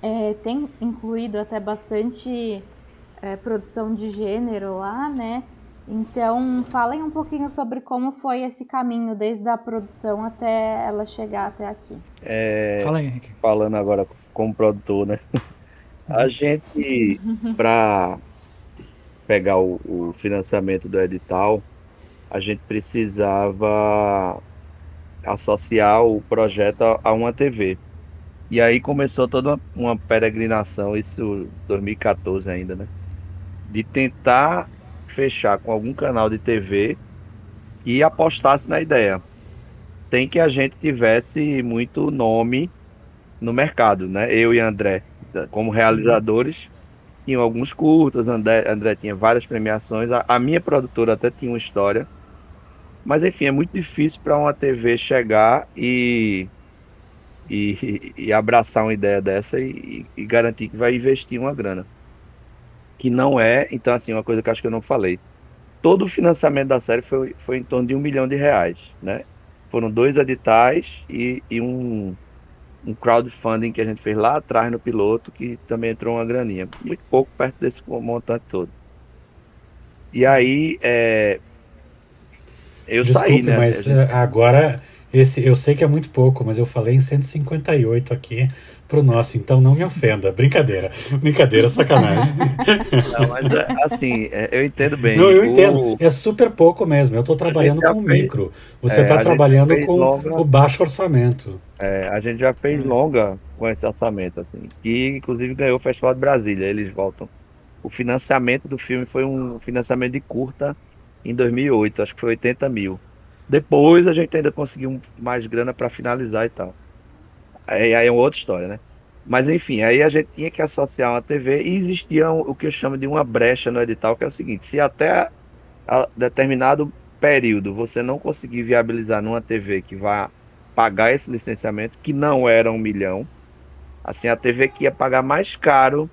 é, tem incluído até bastante é, produção de gênero lá, né? Então, falem um pouquinho sobre como foi esse caminho, desde a produção até ela chegar até aqui. É, Fala aí, Henrique. Falando agora como produtor, né? A gente, para pegar o, o financiamento do edital, a gente precisava associar o projeto a uma TV. E aí começou toda uma peregrinação, isso 2014 ainda, né? De tentar fechar com algum canal de TV e apostasse na ideia. Tem que a gente tivesse muito nome no mercado, né? Eu e André, como realizadores, tinham alguns curtas, André, André tinha várias premiações, a, a minha produtora até tinha uma história. Mas enfim, é muito difícil para uma TV chegar e e, e abraçar uma ideia dessa e, e, garantir que vai investir uma grana. Que não é, então assim, uma coisa que acho que eu não falei. Todo o financiamento da série foi, foi em torno de um milhão de reais, né? Foram dois editais e, e um, um crowdfunding que a gente fez lá atrás no piloto, que também entrou uma graninha. Muito pouco perto desse montante todo. E aí, é, eu Desculpe, saí, né? Mas gente... agora esse, eu sei que é muito pouco, mas eu falei em 158 aqui pro nosso, então não me ofenda. Brincadeira. Brincadeira, sacanagem. (laughs) Não, mas é, assim, é, eu entendo bem. Não, eu entendo. É super pouco mesmo. Eu estou trabalhando com fez, micro. Você está é, trabalhando com longa, o baixo orçamento. É, a gente já fez é. longa com esse orçamento, assim. E inclusive ganhou o Festival de Brasília. Eles voltam. O financiamento do filme foi um financiamento de curta em 2008, acho que foi 80 mil. Depois a gente ainda conseguiu mais grana para finalizar e tal. Aí, aí é uma outra história, né? Mas enfim, aí a gente tinha que associar uma TV e existia o que eu chamo de uma brecha no edital, que é o seguinte: se até determinado período você não conseguir viabilizar numa TV que vá pagar esse licenciamento, que não era um milhão, assim, a TV que ia pagar mais caro,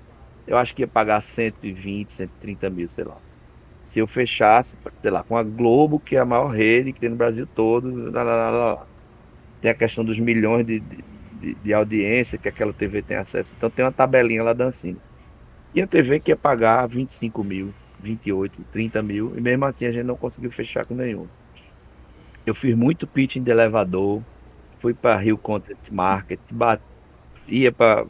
eu acho que ia pagar 120, 130 mil, sei lá se eu fechasse, sei lá, com a Globo, que é a maior rede que tem no Brasil todo, lá, lá, lá, tem a questão dos milhões de, de, de, audiência que aquela TV tem acesso. Então tem uma tabelinha lá dançando. Tinha TV que ia pagar 25 mil, 28, 30 mil, e mesmo assim a gente não conseguiu fechar com nenhum. Eu fiz muito pitching de elevador, fui para Rio Content Market, bat, ia para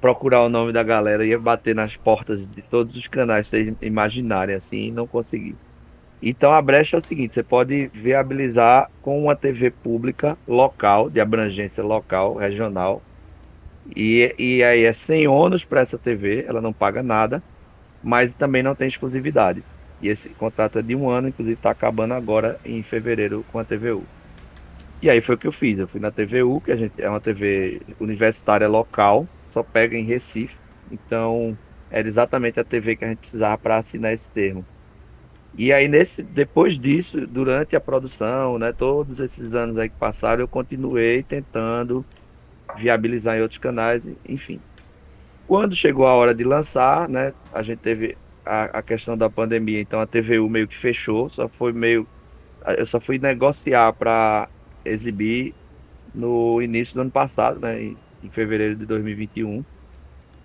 procurar o nome da galera, ia bater nas portas de todos os canais vocês imaginarem assim, e não consegui. Então a brecha é o seguinte: você pode viabilizar com uma TV pública local, de abrangência local, regional, e, e aí é sem ônus para essa TV, ela não paga nada, mas também não tem exclusividade. E esse contrato é de um ano, inclusive está acabando agora em fevereiro com a TVU. E aí foi o que eu fiz. Eu fui na TVU, que a gente é uma TV universitária local, só pega em Recife. Então era exatamente a TV que a gente precisava para assinar esse termo. E aí nesse, depois disso, durante a produção, né, todos esses anos aí que passaram, eu continuei tentando viabilizar em outros canais, enfim. Quando chegou a hora de lançar, né, a gente teve a, a questão da pandemia, então a TVU meio que fechou, só foi meio eu só fui negociar para exibir no início do ano passado, né, em fevereiro de 2021.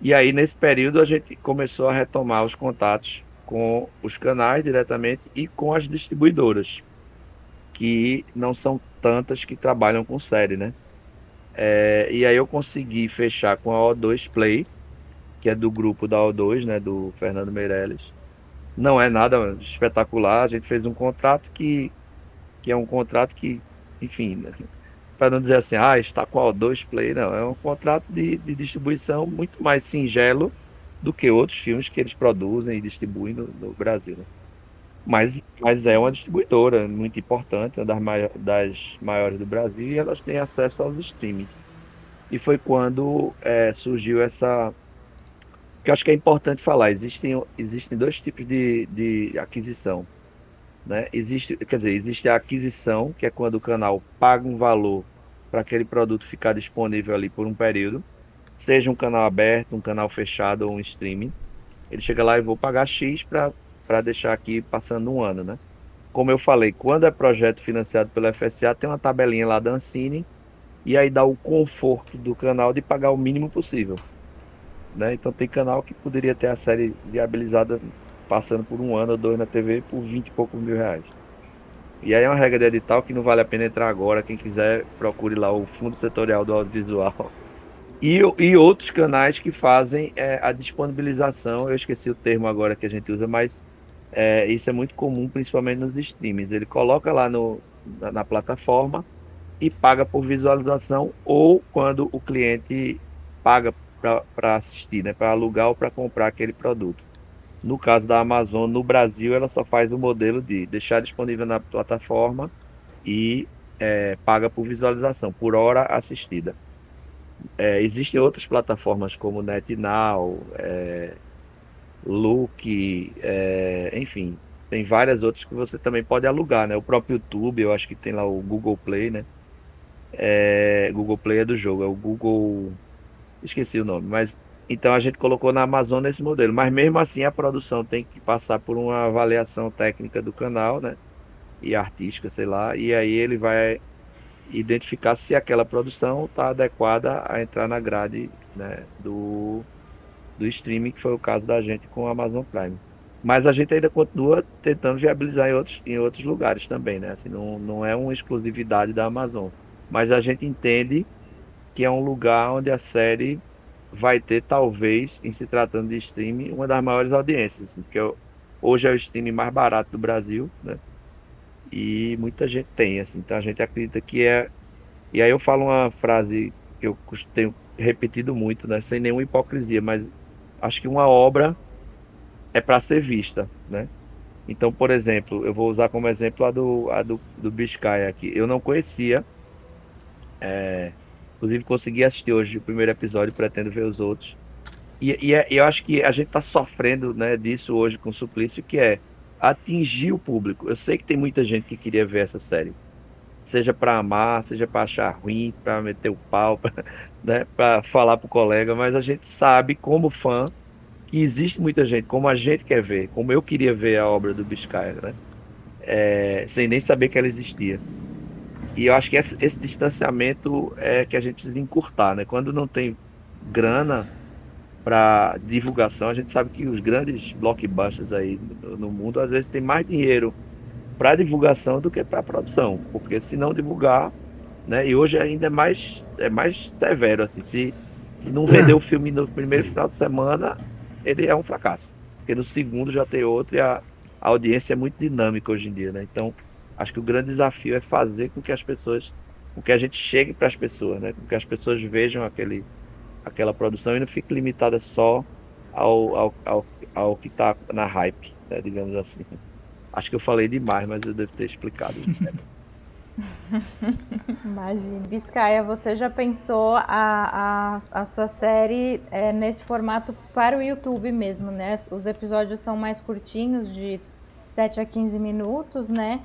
E aí nesse período a gente começou a retomar os contatos com os canais diretamente e com as distribuidoras, que não são tantas que trabalham com série, né? É, e aí eu consegui fechar com a O2 Play, que é do grupo da O2, né, do Fernando Meirelles. Não é nada espetacular, a gente fez um contrato que, que é um contrato que, enfim, né, para não dizer assim, ah, está com a O2 Play, não, é um contrato de, de distribuição muito mais singelo do que outros filmes que eles produzem e distribuem no, no Brasil. Né? Mas, mas é uma distribuidora muito importante, uma das, maior, das maiores do Brasil, e elas têm acesso aos streamings. E foi quando é, surgiu essa. que eu acho que é importante falar: existem, existem dois tipos de, de aquisição. Né? Existe, quer dizer, existe a aquisição, que é quando o canal paga um valor para aquele produto ficar disponível ali por um período seja um canal aberto, um canal fechado ou um streaming. Ele chega lá e vou pagar X para deixar aqui passando um ano, né? Como eu falei, quando é projeto financiado pela FSA, tem uma tabelinha lá da Ancine e aí dá o conforto do canal de pagar o mínimo possível. Né? Então tem canal que poderia ter a série viabilizada passando por um ano ou dois na TV por 20 e poucos mil reais. E aí é uma regra de edital que não vale a pena entrar agora. Quem quiser, procure lá o Fundo Setorial do Audiovisual e, e outros canais que fazem é, a disponibilização, eu esqueci o termo agora que a gente usa, mas é, isso é muito comum, principalmente nos streams. Ele coloca lá no, na, na plataforma e paga por visualização, ou quando o cliente paga para assistir, né, para alugar ou para comprar aquele produto. No caso da Amazon, no Brasil, ela só faz o modelo de deixar disponível na plataforma e é, paga por visualização, por hora assistida. É, existem outras plataformas como NetNow, é, Look, é, enfim, tem várias outras que você também pode alugar, né? O próprio YouTube, eu acho que tem lá o Google Play, né? É, Google Play é do jogo, é o Google. Esqueci o nome, mas então a gente colocou na Amazon esse modelo. Mas mesmo assim a produção tem que passar por uma avaliação técnica do canal, né? E artística, sei lá. E aí ele vai identificar se aquela produção está adequada a entrar na grade né, do, do streaming, que foi o caso da gente com o Amazon Prime. Mas a gente ainda continua tentando viabilizar em outros, em outros lugares também, né? Assim, não, não é uma exclusividade da Amazon. Mas a gente entende que é um lugar onde a série vai ter, talvez, em se tratando de streaming, uma das maiores audiências. Assim, porque hoje é o streaming mais barato do Brasil, né? E muita gente tem, assim, então a gente acredita que é. E aí eu falo uma frase que eu tenho repetido muito, né, sem nenhuma hipocrisia, mas acho que uma obra é para ser vista, né? Então, por exemplo, eu vou usar como exemplo a do, a do, do Biscay aqui. Eu não conhecia, é, inclusive consegui assistir hoje o primeiro episódio, pretendo ver os outros. E, e, é, eu acho que a gente está sofrendo né, disso hoje com o Suplício, que é atingir o público. Eu sei que tem muita gente que queria ver essa série. Seja para amar, seja para achar ruim, para meter o pau, (laughs) para né, falar pro colega, mas a gente sabe, como fã, que existe muita gente, como a gente quer ver, como eu queria ver a obra do Biscay, né? É, sem nem saber que ela existia. E eu acho que esse, esse, distanciamento é que a gente precisa encurtar, né? Quando não tem grana, para divulgação. A gente sabe que os grandes blockbusters aí no, no mundo às vezes tem mais dinheiro para divulgação do que para produção, porque se não divulgar, né? E hoje ainda é mais é mais severo assim, se, se não vender o filme no primeiro final de semana, ele é um fracasso, porque no segundo já tem outro e a, a audiência é muito dinâmica hoje em dia, né? Então, acho que o grande desafio é fazer com que as pessoas, com que a gente chegue para as pessoas, né? Com que as pessoas vejam aquele aquela produção e não fique limitada só ao, ao, ao, ao que está na hype, né? digamos assim. Acho que eu falei demais, mas eu devo ter explicado. (laughs) Imagina. Biscaia, você já pensou a, a, a sua série é, nesse formato para o YouTube mesmo, né? Os episódios são mais curtinhos, de 7 a 15 minutos, né?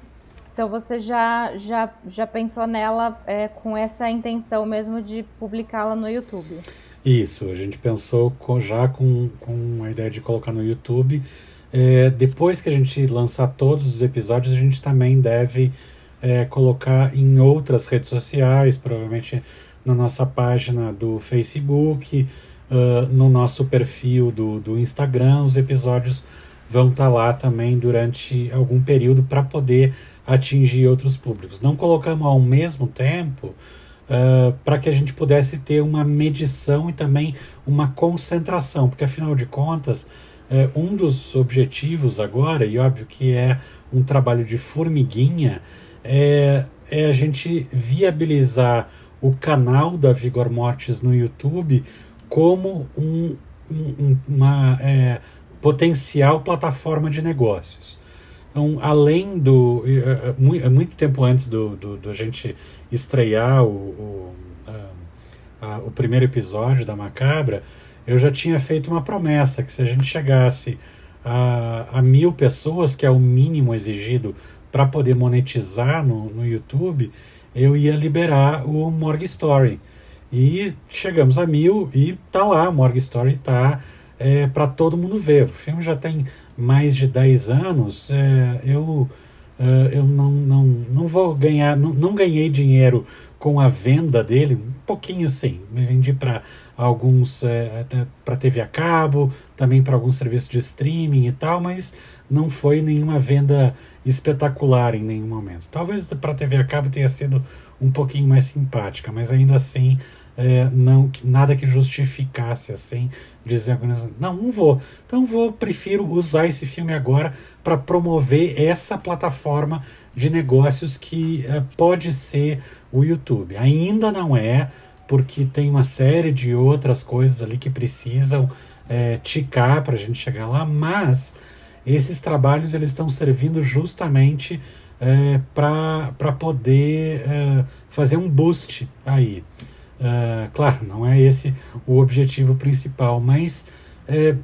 Então você já, já, já pensou nela é, com essa intenção mesmo de publicá-la no YouTube? Isso, a gente pensou com, já com, com a ideia de colocar no YouTube é, depois que a gente lançar todos os episódios, a gente também deve é, colocar em outras redes sociais, provavelmente na nossa página do Facebook, uh, no nosso perfil do, do Instagram. Os episódios vão estar tá lá também durante algum período para poder atingir outros públicos. Não colocamos ao mesmo tempo uh, para que a gente pudesse ter uma medição e também uma concentração, porque afinal de contas é, um dos objetivos agora, e óbvio que é um trabalho de formiguinha, é, é a gente viabilizar o canal da Vigor Mortis no YouTube como um, um, uma é, potencial plataforma de negócios. Então, além do. É, muito tempo antes do, do, do gente estrear o, o, a, a, o primeiro episódio da Macabra, eu já tinha feito uma promessa que se a gente chegasse a, a mil pessoas, que é o mínimo exigido para poder monetizar no, no YouTube, eu ia liberar o Morgue Story. E chegamos a mil e tá lá, o Morgue Story tá é, para todo mundo ver. O filme já tem mais de 10 anos, é, eu, é, eu não, não, não vou ganhar, não, não ganhei dinheiro com a venda dele, um pouquinho sim. Me vendi para alguns é, para TV a cabo, também para alguns serviços de streaming e tal, mas não foi nenhuma venda espetacular em nenhum momento. Talvez para TV a cabo tenha sido um pouquinho mais simpática, mas ainda assim é, não nada que justificasse assim dizer não não vou então vou prefiro usar esse filme agora para promover essa plataforma de negócios que é, pode ser o YouTube ainda não é porque tem uma série de outras coisas ali que precisam é, ticar para a gente chegar lá, mas esses trabalhos eles estão servindo justamente é, para poder é, fazer um boost aí. É, claro, não é esse o objetivo principal, mas é,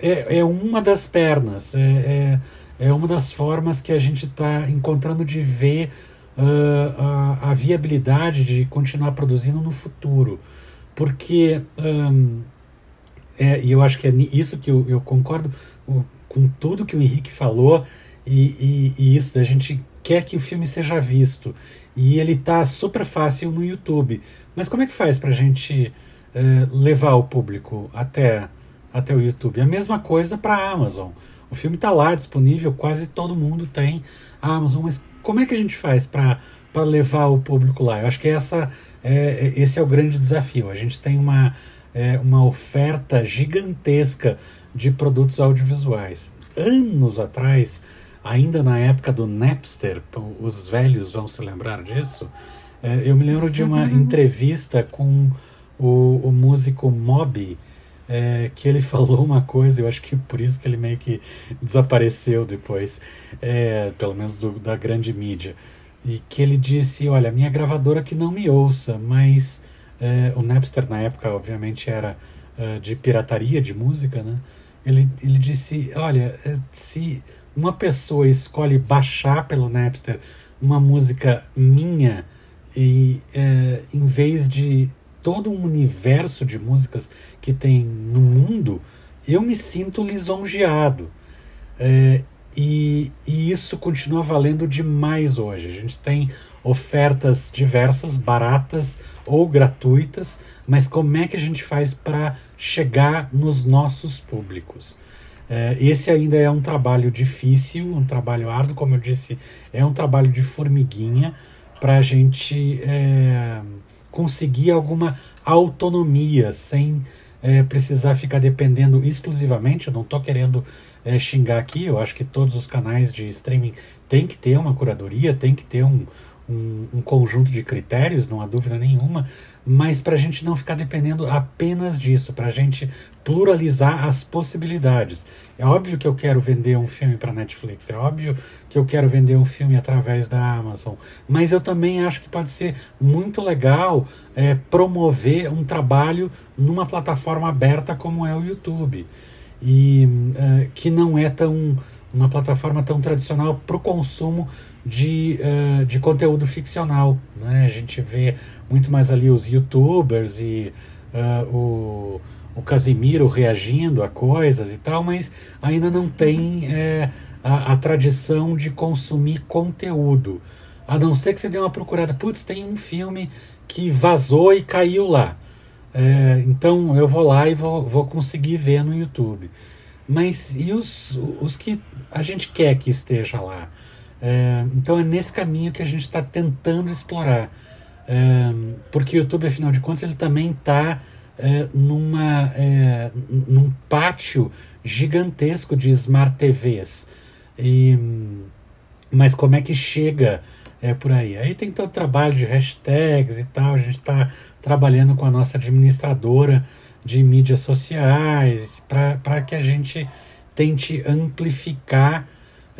é, é uma das pernas, é, é, é uma das formas que a gente está encontrando de ver uh, a, a, viabilidade de continuar produzindo no futuro. Porque, um, é, e eu acho que é isso que eu, eu concordo com tudo que o Henrique falou, e, e, e isso, a gente quer que o filme seja visto. E ele tá super fácil no YouTube. Mas como é que faz para a gente uh, levar o público até, até o YouTube? A mesma coisa para a Amazon. O filme está lá disponível, quase todo mundo tem a Amazon, mas como é que a gente faz para levar o público lá? Eu acho que essa, é, é, esse é o grande desafio. A gente tem uma, é, uma oferta gigantesca de produtos audiovisuais. Anos atrás, ainda na época do Napster, os velhos vão se lembrar disso, é, eu me lembro de uma entrevista com o, o músico Moby, é, que ele (laughs) falou uma coisa, eu acho que por isso que ele meio que desapareceu depois, é, pelo menos do, da grande mídia, e que ele disse, olha, minha gravadora que não me ouça, mas é, o Napster na época obviamente era é, de pirataria de música, né? Ele, ele disse, olha, é, se uma pessoa escolhe baixar pelo Napster uma música minha e é, em vez de todo um universo de músicas que tem no mundo, eu me sinto lisonjeado. É, e, e isso continua valendo demais hoje. A gente tem ofertas diversas, baratas ou gratuitas, mas como é que a gente faz para chegar nos nossos públicos? É, esse ainda é um trabalho difícil, um trabalho árduo, como eu disse, é um trabalho de formiguinha para a gente é, conseguir alguma autonomia sem é, precisar ficar dependendo exclusivamente. Eu não estou querendo é, xingar aqui, eu acho que todos os canais de streaming têm que ter uma curadoria, tem que ter um, um, um conjunto de critérios, não há dúvida nenhuma, mas para a gente não ficar dependendo apenas disso, para a gente pluralizar as possibilidades. É óbvio que eu quero vender um filme para Netflix, é óbvio que eu quero vender um filme através da Amazon, mas eu também acho que pode ser muito legal é, promover um trabalho numa plataforma aberta como é o YouTube e uh, que não é tão uma plataforma tão tradicional para o consumo de, uh, de conteúdo ficcional. Né? A gente vê muito mais ali os youtubers e uh, o, o Casimiro reagindo a coisas e tal, mas ainda não tem é, a, a, tradição de consumir conteúdo. A não ser que você dê uma procurada, putz, tem um filme que vazou e caiu lá. É, então eu vou lá e vou, vou conseguir ver no YouTube. Mas e os, os que a gente quer que esteja lá? É, então é nesse caminho que a gente está tentando explorar. É, porque o YouTube, afinal de contas, ele também está é, numa, é, num pátio gigantesco de Smart TVs. E, mas como é que chega é, por aí? Aí tem todo o trabalho de hashtags e tal. A gente está trabalhando com a nossa administradora de mídias sociais para que a gente tente amplificar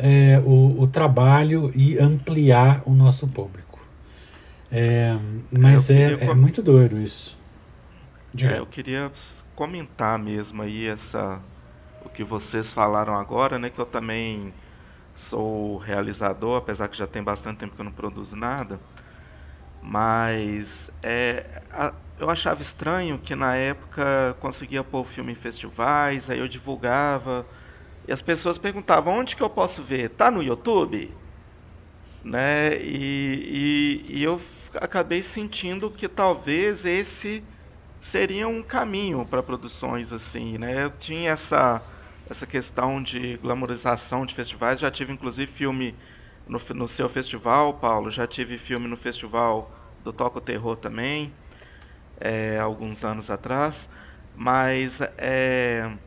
é, o, o, trabalho e ampliar o nosso público. É, mas é, é, muito doido isso. É, eu queria comentar mesmo aí essa o que vocês falaram agora, né? Que eu também sou realizador, apesar que já tem bastante tempo que eu não produzo nada. Mas é, a, eu achava estranho que na época conseguia pôr o filme em festivais, aí eu divulgava e as pessoas perguntavam onde que eu posso ver? Tá no YouTube? Né? E, e, e eu acabei sentindo que talvez esse seria um caminho para produções assim, né? Eu tinha essa essa questão de glamorização de festivais, já tive inclusive filme no, no seu festival, Paulo, já tive filme no festival do Toco Terror também, é, alguns anos atrás, mas é,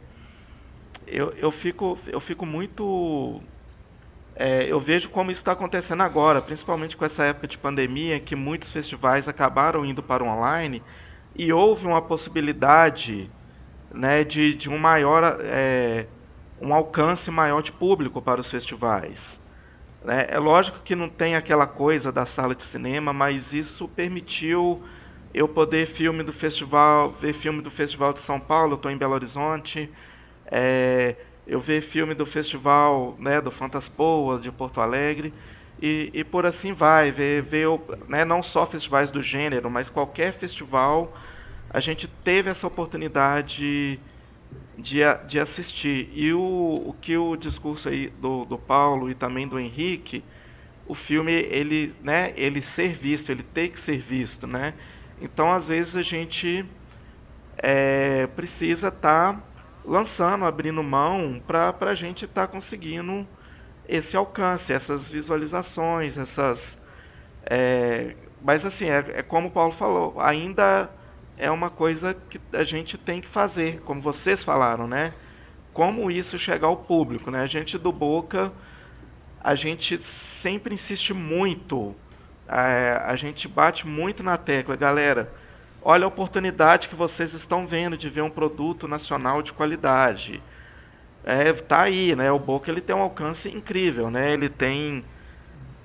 eu, eu, fico, eu fico muito. É, eu vejo como isso está acontecendo agora, principalmente com essa época de pandemia, que muitos festivais acabaram indo para o online e houve uma possibilidade né, de, de um maior. É, um alcance maior de público para os festivais. Né? É lógico que não tem aquela coisa da sala de cinema, mas isso permitiu eu poder filme do festival, ver filme do Festival de São Paulo, estou em Belo Horizonte, é, eu ver filme do festival né, do Fantaspoa, de Porto Alegre, e, e por assim vai, ver, ver né, não só festivais do gênero, mas qualquer festival, a gente teve essa oportunidade de, de assistir. E o, o que o discurso aí do, do Paulo e também do Henrique, o filme, ele, né, ele ser visto, ele tem que ser visto, né? Então, às vezes, a gente é, precisa estar tá lançando, abrindo mão para a gente estar tá conseguindo esse alcance, essas visualizações, essas. É, mas assim, é, é, como o Paulo falou, ainda é uma coisa que a gente tem que fazer, como vocês falaram, né? Como isso chegar ao público, né? A gente do Boca, a gente sempre insiste muito, é, a gente bate muito na tecla, galera olha a oportunidade que vocês estão vendo de ver um produto nacional de qualidade. É, tá aí, né? O Boca ele tem um alcance incrível, né? Ele tem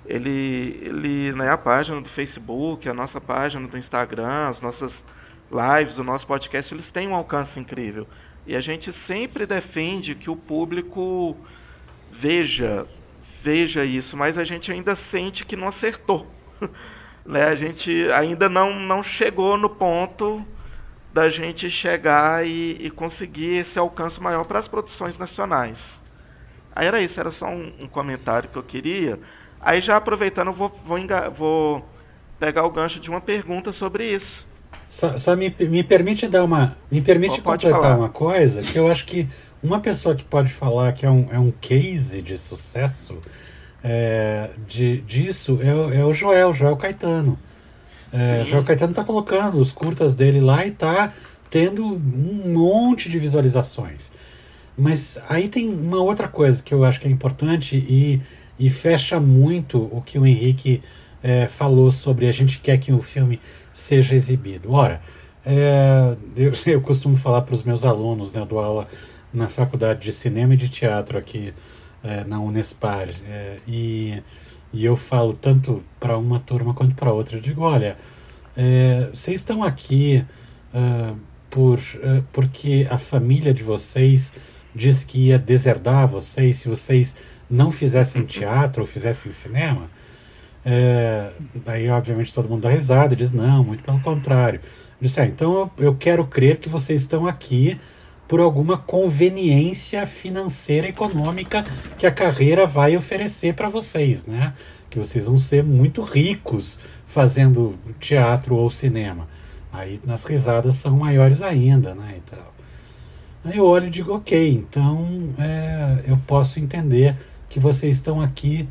ele ele né, a página do Facebook, a nossa página do Instagram, as nossas lives, o nosso podcast, eles têm um alcance incrível. E a gente sempre defende que o público veja veja isso, mas a gente ainda sente que não acertou. (laughs) né, a gente ainda não, não chegou no ponto da gente chegar e, e conseguir esse alcance maior para as produções nacionais. Aí era isso, era só um, um comentário que eu queria. Aí já aproveitando, vou, vou, vou pegar o gancho de uma pergunta sobre isso. Só, só me, me permite dar uma. Me permite completar falar. uma coisa, que eu acho que uma pessoa que pode falar que é um, é um case de sucesso é, de, disso é, é o Joel, Joel Caetano. É, Joel Caetano está colocando os curtas dele lá e está tendo um monte de visualizações. Mas aí tem uma outra coisa que eu acho que é importante e, e fecha muito o que o Henrique é, falou sobre a gente quer que o filme seja exibido. Ora, é, eu, eu, costumo falar para os meus alunos, né, eu dou aula na faculdade de cinema e de teatro aqui é, na Unespar, é, e, e eu falo tanto para uma turma quanto para outra. Eu digo: olha, é, vocês estão aqui uh, por, porque a família de vocês disse que ia deserdar vocês se vocês não fizessem teatro ou fizessem cinema. É, daí, obviamente, todo mundo dá risada e diz: não, muito pelo contrário. Disse: ah, então eu, eu quero crer que vocês estão aqui por alguma conveniência financeira econômica que a carreira vai oferecer para vocês, né? Que vocês vão ser muito ricos fazendo teatro ou cinema. Aí as risadas são maiores ainda, né? Então, aí eu olho e digo, ok, então é, eu posso entender que vocês estão aqui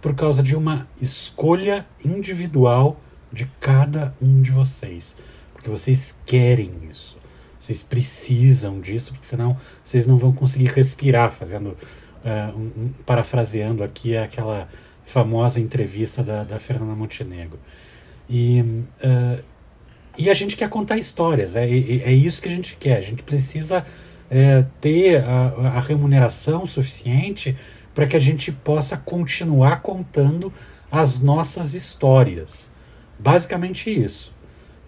por causa de uma escolha individual de cada um de vocês. Porque vocês querem isso. Vocês precisam disso, porque senão vocês não vão conseguir respirar, fazendo, uh, um, um, parafraseando aqui aquela famosa entrevista da, da Fernanda Montenegro. E, uh, e a gente quer contar histórias, é, é, isso que a gente quer. A gente precisa é, ter a, a remuneração suficiente para que a gente possa continuar contando as nossas histórias. Basicamente isso.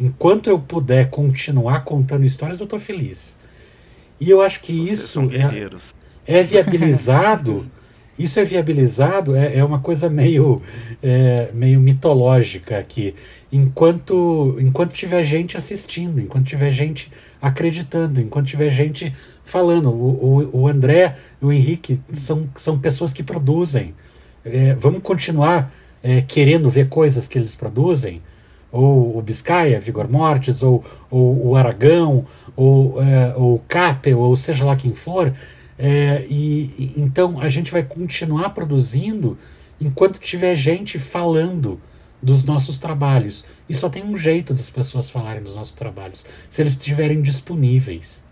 Enquanto eu puder continuar contando histórias, eu estou feliz. E eu acho que Vocês isso é, é, viabilizado. (laughs) isso é viabilizado, é, é uma coisa meio, é, meio mitológica aqui. Enquanto, enquanto tiver gente assistindo, enquanto tiver gente acreditando, enquanto tiver gente falando. O, o, o André e o Henrique são, são pessoas que produzem. É, vamos continuar é, querendo ver coisas que eles produzem? Ou o Biscaia, Vigor Mortis, ou, ou o Aragão, ou, é, o Capel, ou seja lá quem for. É, e, então a gente vai continuar produzindo enquanto tiver gente falando dos nossos trabalhos. E só tem um jeito das pessoas falarem dos nossos trabalhos, se eles estiverem disponíveis.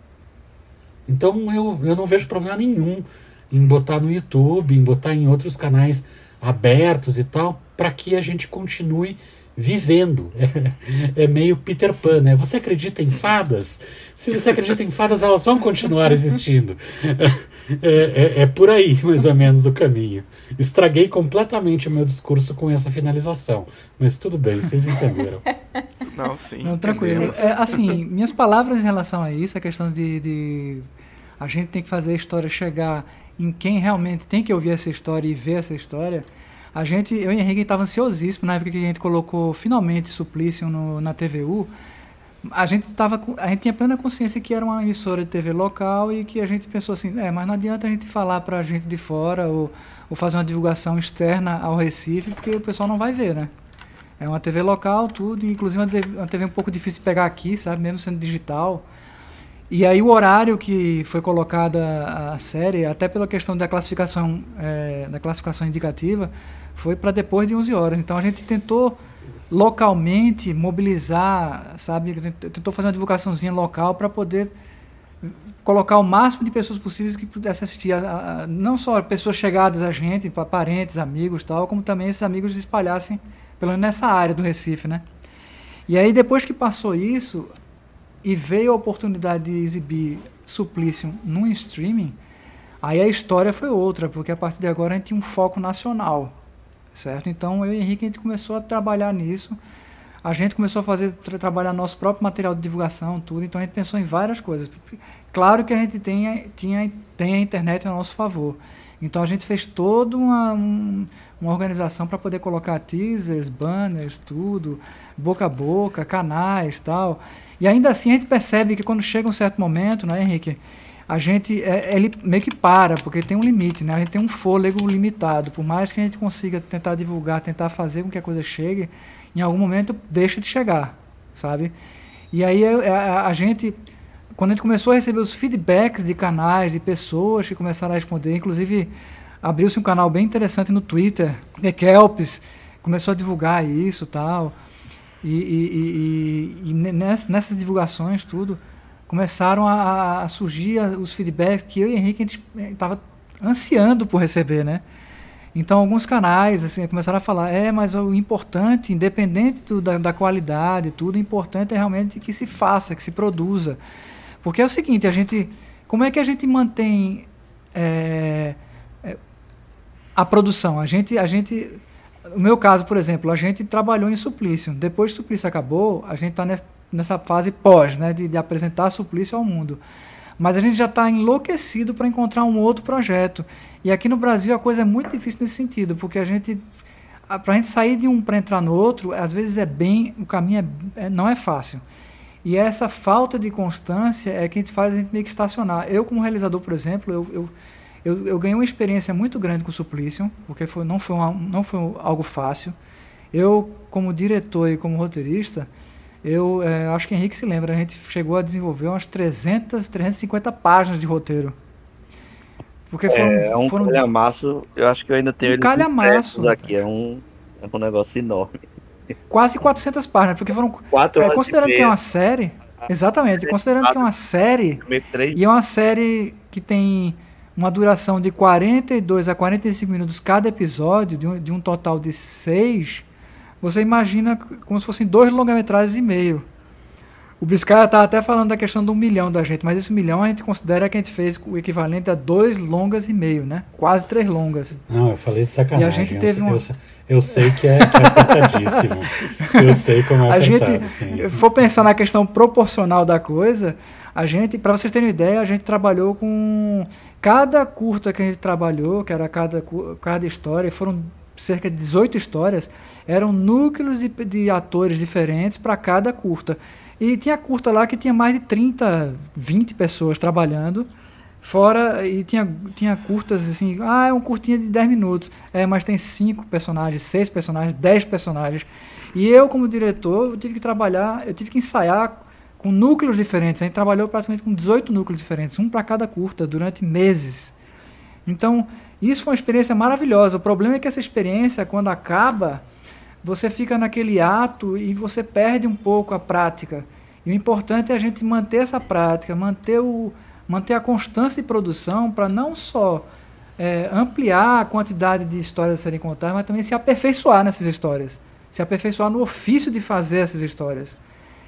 Então eu, eu não vejo problema nenhum em botar no YouTube, em botar em outros canais abertos e tal, para que a gente continue vivendo. É, (laughs) é, meio Peter Pan, né? Você acredita em fadas? Se você acredita em fadas, elas vão continuar existindo. (laughs) É, é, é, por aí, mais ou menos, o caminho. Estraguei completamente o meu discurso com essa finalização. Mas tudo bem, vocês entenderam. (laughs) Não, sim. Não, tranquilo. É, assim, minhas palavras em relação a isso, a questão de, de a gente tem que fazer a história chegar em quem realmente tem que ouvir essa história e ver essa história a gente, eu e Henrique estava ansiosíssimo na época que a gente colocou finalmente Suplício no, na TVU. A gente tava, a gente tinha plena consciência que era uma emissora de TV local e que a gente pensou assim, é, mas não adianta a gente falar para a gente de fora ou, ou fazer uma divulgação externa ao Recife, porque o pessoal não vai ver, né? É uma TV local, tudo, inclusive uma TV um pouco difícil de pegar aqui, sabe, mesmo sendo digital. E aí o horário que foi colocada a série, até pela questão da classificação, é, da classificação indicativa, foi para depois de 11 horas. Então a gente tentou localmente mobilizar, sabe, tentou fazer uma divulgaçãozinha local para poder colocar o máximo de pessoas possíveis que pudessem assistir, a, a, não só pessoas chegadas a gente, parentes, amigos, tal, como também esses amigos se espalhassem pelo menos nessa área do Recife, né? E aí depois que passou isso e veio a oportunidade de exibir Suplício num streaming, aí a história foi outra, porque a partir de agora a gente tinha um foco nacional certo? Então eu e Henrique a gente começou a trabalhar nisso. A gente começou a fazer tra trabalhar nosso próprio material de divulgação, tudo. Então a gente pensou em várias coisas. Claro que a gente tem, tinha, tem a internet a nosso favor. Então a gente fez toda uma, um, uma organização para poder colocar teasers, banners, tudo, boca a boca, canais tal. E ainda assim a gente percebe que quando chega um certo momento, né, Henrique? a gente é, ele meio que para, porque tem um limite, né? A gente tem um fôlego limitado. Por mais que a gente consiga tentar divulgar, tentar fazer com que a coisa chegue, em algum momento deixa de chegar, sabe? E aí a, a gente, quando a gente começou a receber os feedbacks de canais, de pessoas que começaram a responder, inclusive abriu-se um canal bem interessante no Twitter, The Kelps, começou a divulgar isso tal. E, e, e, e nessas, divulgações, tudo, começaram a, a, surgir os feedbacks que eu e Henrique estava ansiando por receber, né? Então, alguns canais assim, começaram a falar: é, mas o importante, independente do, da, da qualidade, tudo, o importante é realmente que se faça, que se produza. Porque é o seguinte: a gente, como é que a gente mantém é, a produção? A gente, a gente, no meu caso, por exemplo, a gente trabalhou em Suplício. Depois que Suplício acabou, a gente está nessa, fase pós, né, de, de apresentar Suplício ao mundo mas a gente já está enlouquecido para encontrar um outro projeto. E aqui no Brasil a coisa é muito difícil nesse sentido, porque a gente para a gente sair de um para entrar no outro, às vezes é bem, o caminho é, é, não é fácil. E essa falta de constância é que a gente faz a gente meio que estacionar. Eu, como realizador, por exemplo, eu, eu, eu, eu ganhei uma experiência muito grande com o Suplício, porque foi, não, foi uma, não foi algo fácil. Eu, como diretor e como roteirista, eu é, acho que Henrique se lembra, a gente chegou a desenvolver umas 300, 350 páginas de roteiro. Porque foram, é, é um foram... calhamaço, eu acho que eu ainda tenho um ele calhamaço aqui, é um, é um negócio enorme. Quase 400 páginas, porque foram... Quatro é, considerando que é uma série, exatamente, considerando que é uma série, e é uma série que tem uma duração de 42 a 45 minutos cada episódio, de um, de um total de 6 você imagina como se fossem dois longa-metragens e meio. O Biscaia tá até falando da questão do milhão da gente, mas esse milhão a gente considera que a gente fez o equivalente a dois longas e meio, né? Quase três longas. Não, eu falei de sacanagem. E a gente teve eu, uma... eu, eu sei que é, que é apertadíssimo. eu sei como é (laughs) a gente, sim. for pensar na questão proporcional da coisa, a gente, para vocês terem uma ideia, a gente trabalhou com cada curta que a gente trabalhou, que era cada, cada história, foram cerca de 18 histórias, eram núcleos de, de atores diferentes para cada curta. E tinha curta lá que tinha mais de 30, 20 pessoas trabalhando. Fora, e tinha, tinha curtas assim, ah, é um curtinha de 10 minutos. É, mas tem 5 personagens, 6 personagens, 10 personagens. E eu, como diretor, eu tive que trabalhar, eu tive que ensaiar com núcleos diferentes. A gente trabalhou praticamente com 18 núcleos diferentes, um para cada curta, durante meses. Então, isso foi uma experiência maravilhosa. O problema é que essa experiência, quando acaba, você fica naquele ato e você perde um pouco a prática. E o importante é a gente manter essa prática, manter, o, manter a constância de produção para não só é, ampliar a quantidade de histórias a serem contadas, mas também se aperfeiçoar nessas histórias. Se aperfeiçoar no ofício de fazer essas histórias.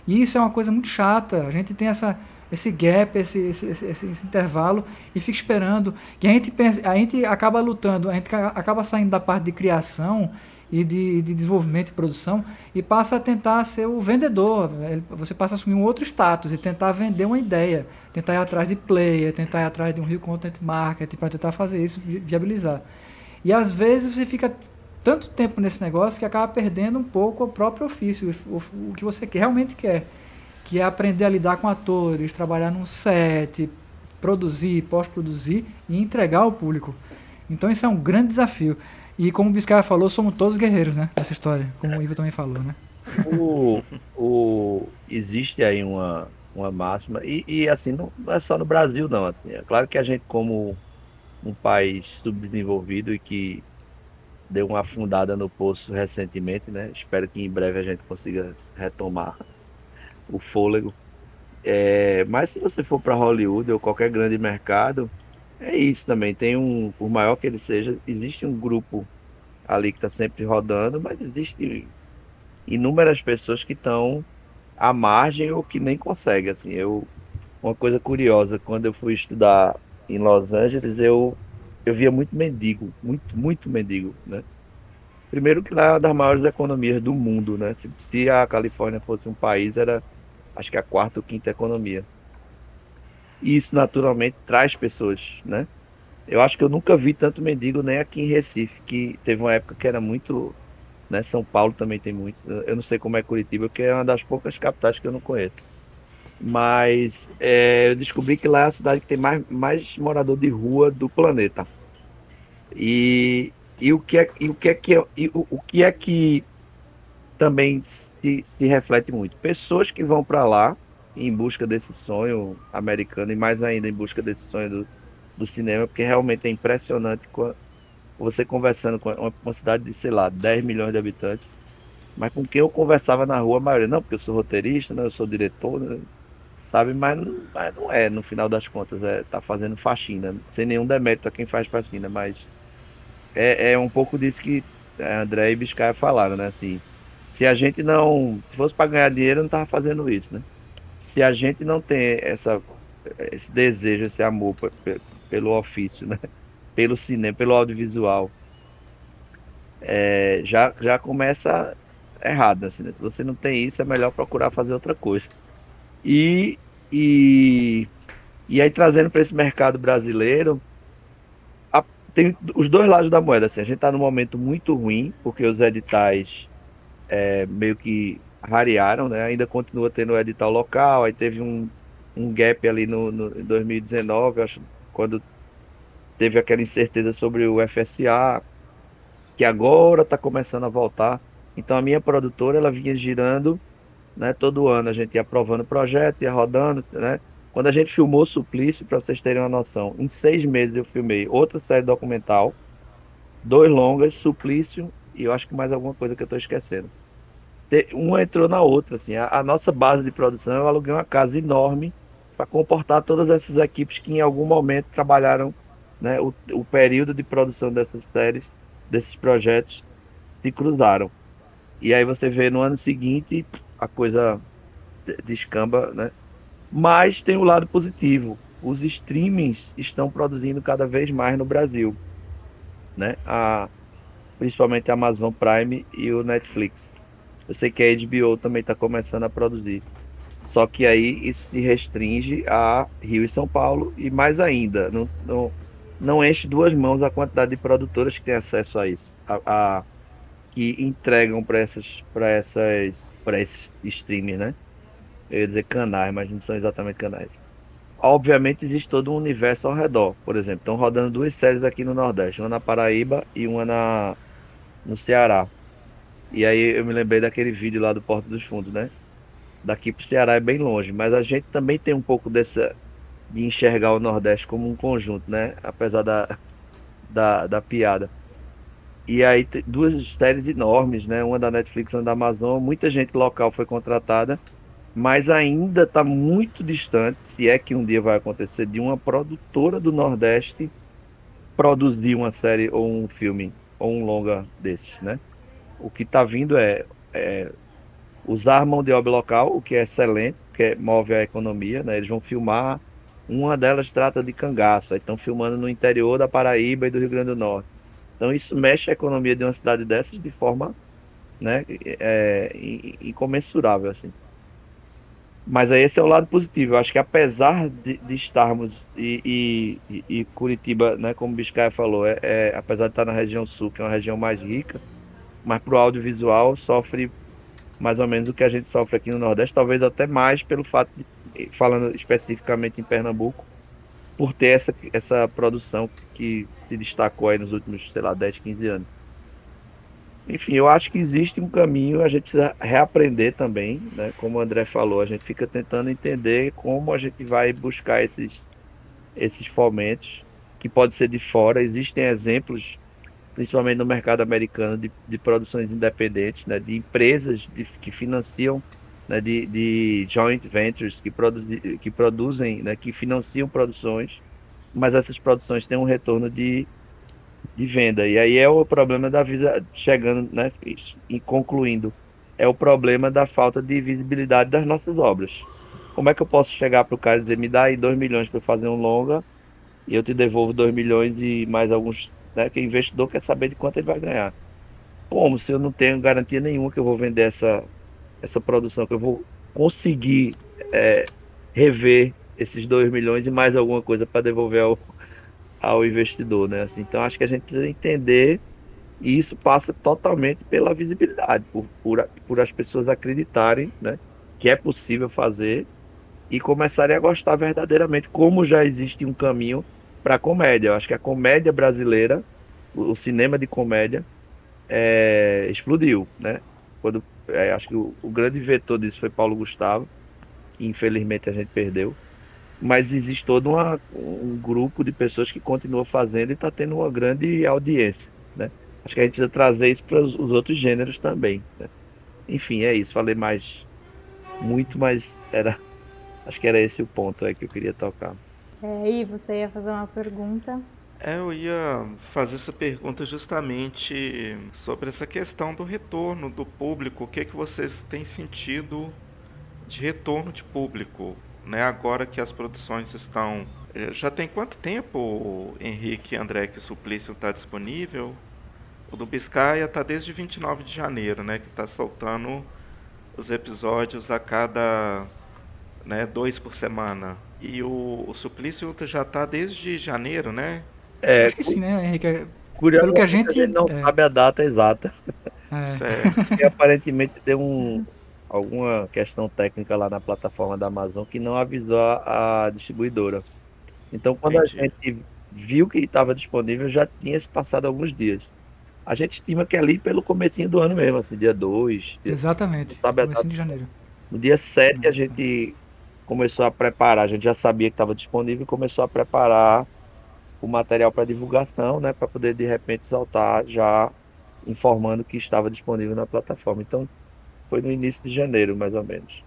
E isso é uma coisa muito chata. A gente tem essa, esse gap, esse, esse, esse, esse, intervalo e fica esperando. E a gente, pensa, a gente acaba lutando, a gente acaba saindo da parte de criação e de, de, desenvolvimento e produção e passa a tentar ser o vendedor. Você passa a assumir um outro status e tentar vender uma ideia, tentar ir atrás de player, tentar ir atrás de um Rio Content Marketing para tentar fazer isso viabilizar. E às vezes você fica tanto tempo nesse negócio que acaba perdendo um pouco o próprio ofício, o, o que você realmente quer, que é aprender a lidar com atores, trabalhar num set, produzir, pós-produzir e entregar ao público. Então isso é um grande desafio. E como o Biscaia falou, somos todos guerreiros, né? Nessa história, como o Ivo também falou, né? O, o, existe aí uma, uma máxima, e, e assim, não, não, é só no Brasil, não. Assim, é claro que a gente, como um país subdesenvolvido e que deu uma afundada no poço recentemente, né? Espero que em breve a gente consiga retomar o fôlego. É, mas se você for para Hollywood ou qualquer grande mercado, é isso também. Tem um, por maior que ele seja, existe um grupo ali que está sempre rodando, mas existe inúmeras pessoas que estão à margem ou que nem conseguem. Assim, eu uma coisa curiosa, quando eu fui estudar em Los Angeles, eu eu via muito mendigo, muito muito mendigo, né? Primeiro que lá é uma das maiores economias do mundo, né? Se, se a Califórnia fosse um país, era acho que a quarta ou quinta economia. E isso naturalmente traz pessoas, né? Eu acho que eu nunca vi tanto mendigo nem aqui em Recife, que teve uma época que era muito, né? São Paulo também tem muito. Eu não sei como é Curitiba, porque é uma das poucas capitais que eu não conheço. Mas é, eu descobri que lá é a cidade que tem mais, mais morador de rua do planeta. E, e, o, que é, e o que é que e o, o que é que também se, se reflete muito? Pessoas que vão para lá em busca desse sonho americano e mais ainda em busca desse sonho do, do cinema, porque realmente é impressionante você conversando com uma, uma, cidade de, sei lá, 10 milhões de habitantes, mas com quem eu conversava na rua, a maioria, não, porque eu sou roteirista, né, eu sou diretor, né, sabe, mas, mas, não é, no final das contas, é tá fazendo faxina, sem nenhum demérito a quem faz faxina, mas é, é um pouco disso que André e Biscaia falaram, né, assim, se a gente não, se fosse para ganhar dinheiro, não tava fazendo isso, né, se a gente não tem essa, esse desejo, esse amor pelo ofício, né, (laughs) pelo cinema, pelo audiovisual, é, já, já começa errado. Assim, né? Se você não tem isso, é melhor procurar fazer outra coisa. E, e, e aí, trazendo para esse mercado brasileiro, a, tem os dois lados da moeda. Assim, a gente está num momento muito ruim, porque os editais é, meio que rarearam, né? ainda continua tendo edital local, aí teve um, um gap ali no, no em 2019, acho, quando teve aquela incerteza sobre o FSA, que agora está começando a voltar. Então a minha produtora ela vinha girando, né? Todo ano a gente ia aprovando o projeto, ia rodando, né? Quando a gente filmou Suplício, para vocês terem uma noção, em seis meses eu filmei outra série documental, dois longas, Suplício e eu acho que mais alguma coisa que eu estou esquecendo. Uma entrou na outra, assim. A, a nossa base de produção, eu aluguei uma casa enorme para comportar todas essas equipes que em algum momento trabalharam né, o, o período de produção dessas séries, desses projetos, se cruzaram. E aí você vê no ano seguinte a coisa descamba, né? Mas tem o lado positivo. Os streamings estão produzindo cada vez mais no Brasil, né? A, principalmente a Amazon Prime e o Netflix. Eu sei que a HBO também está começando a produzir. Só que aí isso se restringe a Rio e São Paulo e mais ainda, não, não, não enche duas mãos a quantidade de produtoras que têm acesso a isso, a, a que entregam para essas, para essas, para esses streamers, né? Eu ia dizer canais, mas não são exatamente canais. Obviamente existe todo um universo ao redor. Por exemplo, estão rodando duas séries aqui no Nordeste, uma na Paraíba e uma na no Ceará. E aí eu me lembrei daquele vídeo lá do Porto dos Fundos, né? Daqui para o Ceará é bem longe, mas a gente também tem um pouco dessa de enxergar o Nordeste como um conjunto, né? Apesar da, da, da piada. E aí duas séries enormes, né? Uma da Netflix, uma da Amazon. Muita gente local foi contratada, mas ainda está muito distante, se é que um dia vai acontecer, de uma produtora do Nordeste produzir uma série ou um filme ou um longa desses, né? O que está vindo é, é usar mão de obra local, o que é excelente, que move a economia, né? Eles vão filmar uma delas trata de cangaço, aí estão filmando no interior da Paraíba e do Rio Grande do Norte. Então isso mexe a economia de uma cidade dessas de forma né, é, incomensurável. Assim. Mas aí esse é o lado positivo. Eu acho que apesar de, de estarmos e, e, e, Curitiba, né, como o Biscaia falou, é, é, apesar de estar na região sul, que é uma região mais rica, mas para o audiovisual sofre mais ou menos o que a gente sofre aqui no Nordeste, talvez até mais pelo fato de falando especificamente em Pernambuco, por ter essa, essa produção que se destacou aí nos últimos, sei lá, 10, 15 anos. Enfim, eu acho que existe um caminho, a gente precisa reaprender também, né? Como o André falou, a gente fica tentando entender como a gente vai buscar esses, esses fomentos, que pode ser de fora. Existem exemplos, principalmente no mercado americano, de, de produções independentes, né? de empresas de, que financiam né, de, de joint ventures que, produzi, que produzem, né, que financiam produções, mas essas produções têm um retorno de, de venda. E aí é o problema da Visa chegando, né, e concluindo, é o problema da falta de visibilidade das nossas obras. Como é que eu posso chegar para o cara e dizer, me dá aí 2 milhões para fazer um longa e eu te devolvo 2 milhões e mais alguns, né, que o investidor quer saber de quanto ele vai ganhar. Como se eu não tenho garantia nenhuma que eu vou vender essa, essa produção, que eu vou conseguir é, rever esses 2 milhões e mais alguma coisa para devolver ao, ao investidor, né? Assim, então acho que a gente precisa entender e isso passa totalmente pela visibilidade, por, por, por as pessoas acreditarem, né? Que é possível fazer e começarem a gostar verdadeiramente, como já existe um caminho para a comédia. Eu acho que a comédia brasileira, o cinema de comédia, é, explodiu, né? Quando, é, acho que o, o, grande vetor disso foi Paulo Gustavo, que infelizmente a gente perdeu. Mas existe todo uma, um grupo de pessoas que continua fazendo e está tendo uma grande audiência, né? Acho que a gente precisa trazer isso para os outros gêneros também. Né? Enfim, é isso. Falei mais muito, mas era acho que era esse o ponto aí que eu queria tocar. É, e você ia fazer uma pergunta? É, eu ia fazer essa pergunta justamente sobre essa questão do retorno do público. O que, é que vocês têm sentido de retorno de público, né? Agora que as produções estão. Eh, já tem quanto tempo, Henrique André, que o Suplício está disponível? O do Biscaia está desde 29 de janeiro, né? Que está soltando os episódios a cada né, dois por semana. E o, o Suplício já está desde janeiro, né? É, Acho que sim, né, Henrique? É, Pelo que a gente, a gente não é... sabe a data exata. É. (laughs) e aparentemente tem um, alguma questão técnica lá na plataforma da Amazon que não avisou a, a distribuidora. Então, quando Entendi. a gente viu que estava disponível, já tinha se passado alguns dias. A gente estima que é ali pelo comecinho do ano mesmo, assim, dia 2. Exatamente, comecinho de janeiro. No dia 7 a gente começou a preparar, a gente já sabia que estava disponível e começou a preparar o material para divulgação, né, para poder de repente soltar já informando que estava disponível na plataforma. Então, foi no início de janeiro, mais ou menos.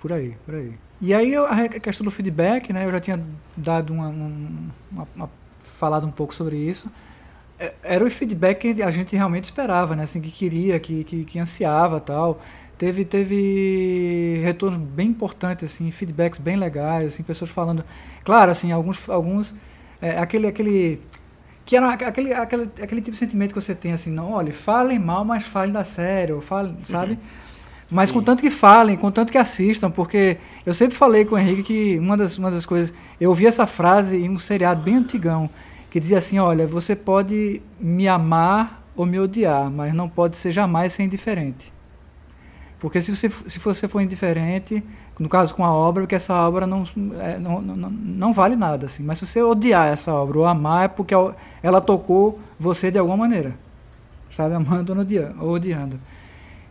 Por aí, por aí. E aí a questão do feedback, né, eu já tinha dado uma, uma, uma falado um pouco sobre isso. É, era o feedback que a gente realmente esperava, né, assim, que queria, que, que, que ansiava, tal teve teve retorno bem importante assim feedbacks bem legais assim pessoas falando claro assim alguns alguns é, aquele aquele que era aquele, aquele aquele tipo de sentimento que você tem assim não olha falem mal mas falem da série falem sabe uhum. mas Sim. contanto que falem contanto que assistam porque eu sempre falei com o Henrique que uma das uma das coisas eu ouvi essa frase em um seriado bem antigão que dizia assim olha você pode me amar ou me odiar mas não pode ser jamais ser indiferente porque se você, se você for indiferente, no caso com a obra, porque essa obra não, é, não, não, não, vale nada. Assim. Mas se você odiar essa obra ou amar, é porque ela tocou você de alguma maneira. Sabe? Amando ou odiando.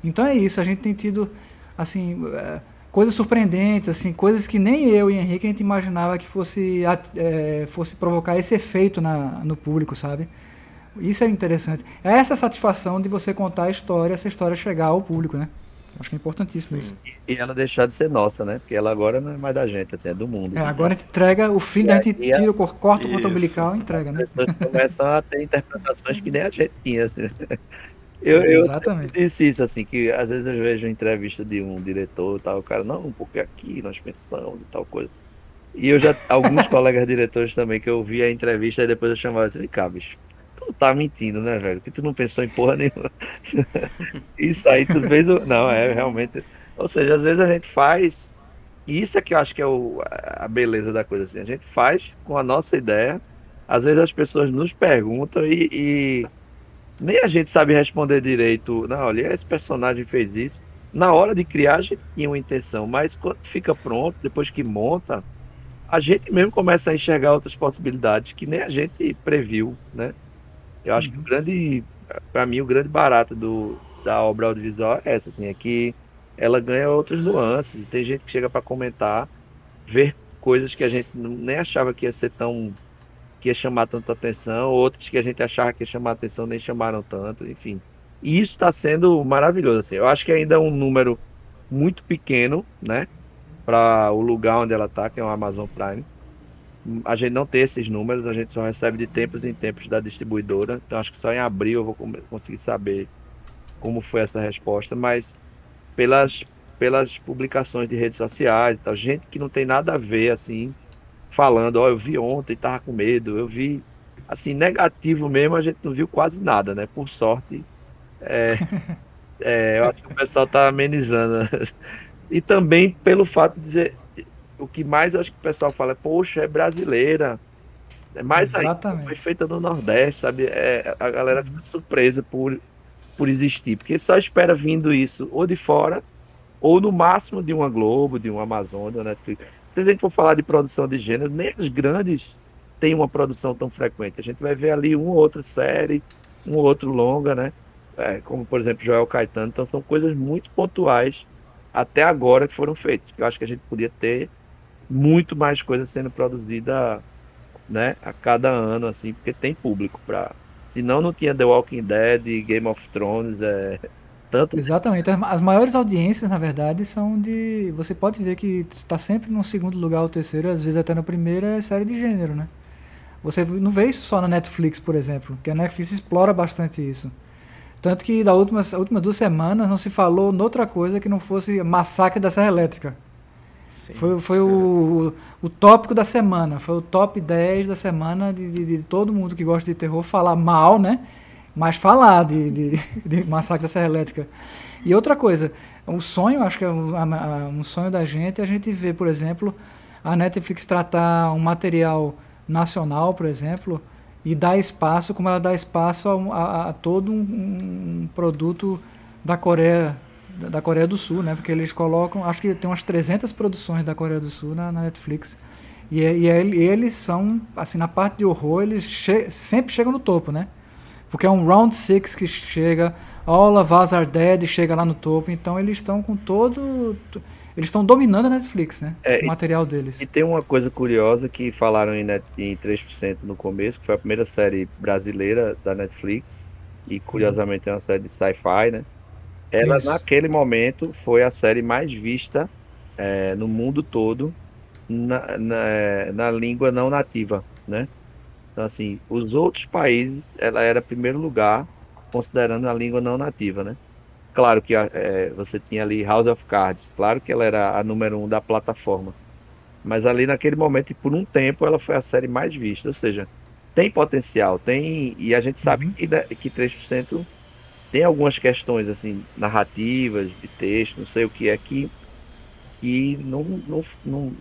Então é isso, a gente tem tido assim, é, coisas surpreendentes, assim, coisas que nem eu e Henrique a gente imaginava que fosse, é, fosse provocar esse efeito na, no público, sabe? Isso é interessante. É essa satisfação de você contar a história, essa história chegar ao público, né? Acho que é importantíssimo Sim. isso. E ela deixar de ser nossa, né? Porque ela agora não é mais da gente, assim, é do mundo. É, agora a gente entrega o filho, a gente tira, o corta o ponto umbilical e entrega, né? As pessoas (laughs) começam a ter interpretações que nem a gente tinha, assim. Eu, Exatamente. eu disse isso, assim, que às vezes eu vejo entrevista de um diretor e tal, o cara, não, porque aqui nós pensamos e tal coisa. E eu já, alguns (laughs) colegas diretores também, que eu vi a entrevista e depois eu chamava assim, cá, bicho, tu tá mentindo, né, velho? Que tu não pensou em porra nenhuma. (laughs) isso aí tu fez. O... Não, é realmente. Ou seja, às vezes a gente faz. E isso é que eu acho que é o, a beleza da coisa assim. A gente faz com a nossa ideia. Às vezes as pessoas nos perguntam e, e nem a gente sabe responder direito. Não, olha, esse personagem fez isso. Na hora de criar, a gente tinha uma intenção, mas quando fica pronto, depois que monta, a gente mesmo começa a enxergar outras possibilidades que nem a gente previu, né? Eu acho que o uhum. grande, para mim, o grande barato do, da obra audiovisual é essa, assim, é que ela ganha outras nuances. Tem gente que chega para comentar, ver coisas que a gente nem achava que ia ser tão que ia chamar tanta atenção, outras que a gente achava que ia chamar atenção nem chamaram tanto, enfim. E isso está sendo maravilhoso. Assim. Eu acho que ainda é um número muito pequeno, né, para o lugar onde ela está, que é o Amazon Prime a gente não tem esses números, a gente só recebe de tempos em tempos da distribuidora. Então acho que só em abril eu vou conseguir saber como foi essa resposta, mas pelas pelas publicações de redes sociais, tal, gente que não tem nada a ver assim, falando, ó, oh, eu vi ontem, tava com medo, eu vi assim negativo mesmo, a gente não viu quase nada, né? Por sorte, é, (laughs) é, eu acho que o pessoal tá amenizando. (laughs) E também pelo fato de dizer, o que mais eu acho que o pessoal fala é, poxa, é brasileira. É mais Exatamente. aí, foi feita no Nordeste, sabe? É, a galera fica surpresa por, por existir, porque só espera vindo isso ou de fora ou no máximo de uma Globo, de uma Amazônia, Netflix. Se a gente for falar de produção de gênero, nem os grandes têm uma produção tão frequente. A gente vai ver ali uma ou outra série, um ou outro longa, né? É, como por exemplo Joel Caetano. Então são coisas muito pontuais até agora que foram feitas. Eu acho que a gente podia ter muito mais coisa sendo produzida, né, a cada ano, assim, porque tem público para. Senão não tinha The Walking Dead, Game of Thrones, é, tanto. Exatamente. As maiores audiências, na verdade, são de. Você pode ver que está sempre no segundo lugar ou terceiro, às vezes até no primeiro, é série de gênero, né? Você não vê isso só na Netflix, por exemplo, que a Netflix explora bastante isso. Tanto que das últimas, últimas duas semanas não se falou noutra coisa que não fosse massacre da Serra Elétrica. Foi foi o, o, tópico da semana, foi o top 10 da semana de, de, de, todo mundo que gosta de terror falar mal, né? Mas falar de, de, de massacre da Serra Elétrica. E outra coisa, o sonho, acho que é um, um sonho da gente, é a gente ver, por exemplo, a Netflix tratar um material nacional, por exemplo, e dar espaço, como ela dá espaço a, a, a todo um, um, produto da Coreia da Coreia do Sul, né? Porque eles colocam, acho que tem umas 300 produções da Coreia do Sul na, na Netflix. E, é, e, é, e, eles são, assim, na parte de horror, eles che sempre chegam no topo, né? Porque é um Round Six que chega, All of Us Are Dead chega lá no topo, então eles estão com todo eles estão dominando a Netflix, né? É, o material deles. E tem uma coisa curiosa que falaram em, net, em 3% no começo, que foi a primeira série brasileira da Netflix. E curiosamente é uma série de sci-fi, né? Ela, Isso. naquele momento, foi a série mais vista é, no mundo todo na, na, na, língua não nativa, né? Então, assim, os outros países, ela era primeiro lugar, considerando a língua não nativa, né? Claro que é, você tinha ali House of Cards, claro que ela era a número um da plataforma. Mas ali naquele momento, e por um tempo, ela foi a série mais vista. Ou seja, tem potencial, tem. E a gente sabe uhum. que, né, que 3% tem algumas questões, assim, narrativas, de texto, não sei o que é que. E não, não, não.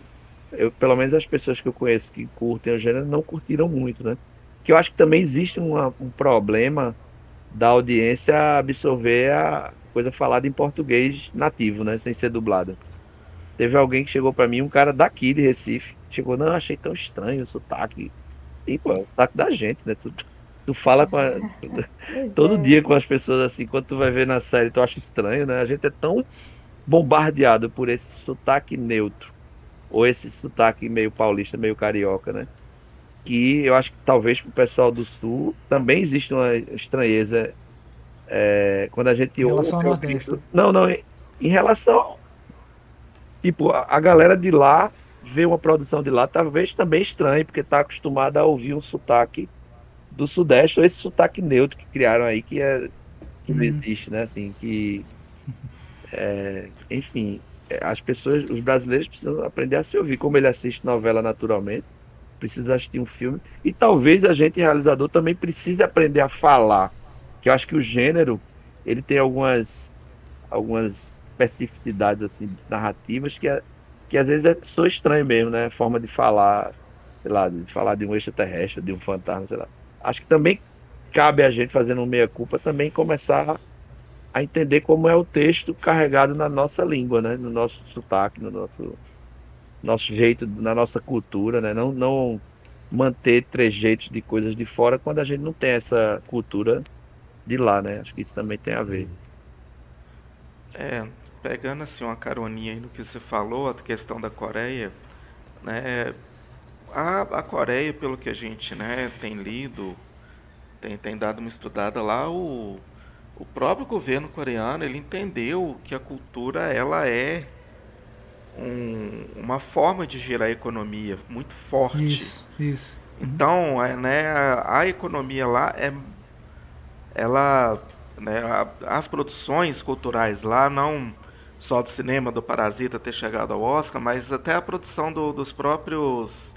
Eu, pelo menos as pessoas que eu conheço que curtem o gênero não curtiram muito, né? Que eu acho que também existe uma, um problema da audiência absorver a, coisa falada em português nativo, né? Sem ser dublada. Teve alguém que chegou para mim, um cara daqui de Recife, chegou, não, achei tão estranho o sotaque. E, pô, é o sotaque da gente, né? Tu, tu fala com a, (laughs) todo é. dia com as pessoas assim, quando tu vai ver na série, tu acha estranho, né? A gente é tão bombardeado por esse sotaque neutro, ou esse sotaque meio paulista, meio carioca, né? Que eu acho que talvez pro pessoal do sul também existe uma estranheza é, quando a gente em relação ouve, ao Nordeste. Não, não, em, em relação. Tipo, a, a, galera de lá vê uma produção de lá, talvez também estranho, porque está acostumada a ouvir um sotaque do Sudeste, ou esse sotaque neutro que criaram aí, que, é, que hum. não uhum. existe, né? Assim, que. (laughs) É, enfim, é, as pessoas, os brasileiros precisam aprender a se ouvir, como ele assiste novela naturalmente, precisa assistir um filme, e talvez a gente, realizador, também precise aprender a falar que eu acho que o gênero ele tem algumas algumas especificidades assim narrativas que, é, que às vezes é só estranho mesmo, né? Forma de falar, sei lá, de falar de um extraterrestre, de um fantasma, sei lá. Acho que também cabe a gente fazendo um meia culpa também começar a entender como é o texto carregado na nossa língua, né? No nosso sotaque, no nosso nosso jeito, na nossa cultura, né? Não não manter trejeitos de coisas de fora quando a gente não tem essa cultura de lá, né? Acho que isso também tem a ver. É, pegando assim uma caroninha aí no que você falou, a questão da Coreia, né? A, a Coreia, pelo que a gente né, tem lido, tem, tem dado uma estudada lá, o, o próprio governo coreano ele entendeu que a cultura ela é um, uma forma de gerar economia muito forte. Isso, isso. Então, é, né, a, a economia lá é ela, né, as produções culturais lá, não só do cinema do Parasita ter chegado ao Oscar, mas até a produção do, dos próprios,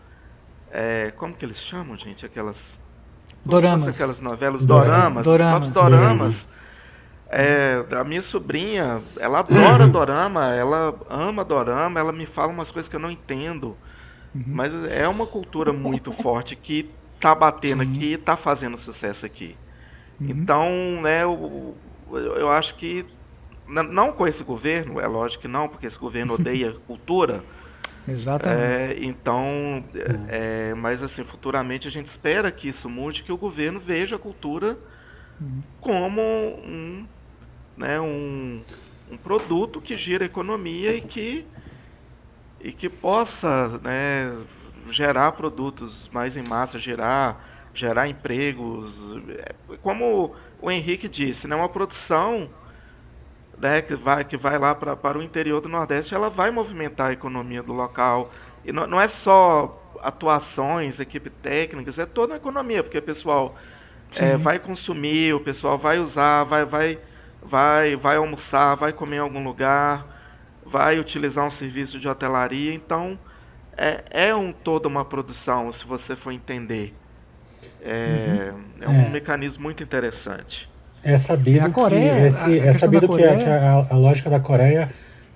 é, como que eles chamam, gente, aquelas doramas, aquelas novelas doramas, doramas, doramas. É, a minha sobrinha, ela adora (coughs) dorama, ela ama dorama, ela me fala umas coisas que eu não entendo. Uhum. Mas é uma cultura muito forte que tá batendo Sim. aqui e tá fazendo sucesso aqui. Uhum. Então, né, eu, eu acho que não com esse governo, é lógico que não, porque esse governo odeia (laughs) cultura. Exatamente. É, então, é, mas assim, futuramente a gente espera que isso mude, que o governo veja a cultura uhum. como um, né, um, um produto que gira a economia e que, e que possa né, gerar produtos mais em massa, gerar, gerar empregos. É, como o Henrique disse, né, uma produção né, que, vai, que vai lá pra, para o interior do Nordeste, ela vai movimentar a economia do local. E não, não é só atuações, equipe técnicas, é toda a economia, porque o pessoal é, vai consumir, o pessoal vai usar, vai, vai, vai, vai almoçar, vai comer em algum lugar, vai utilizar um serviço de hotelaria. Então, é, é um, toda uma produção, se você for entender. É, uhum. é um é. mecanismo muito interessante. É sabido Coreia, que, esse, é sabido que, a, que a, a, lógica da Coreia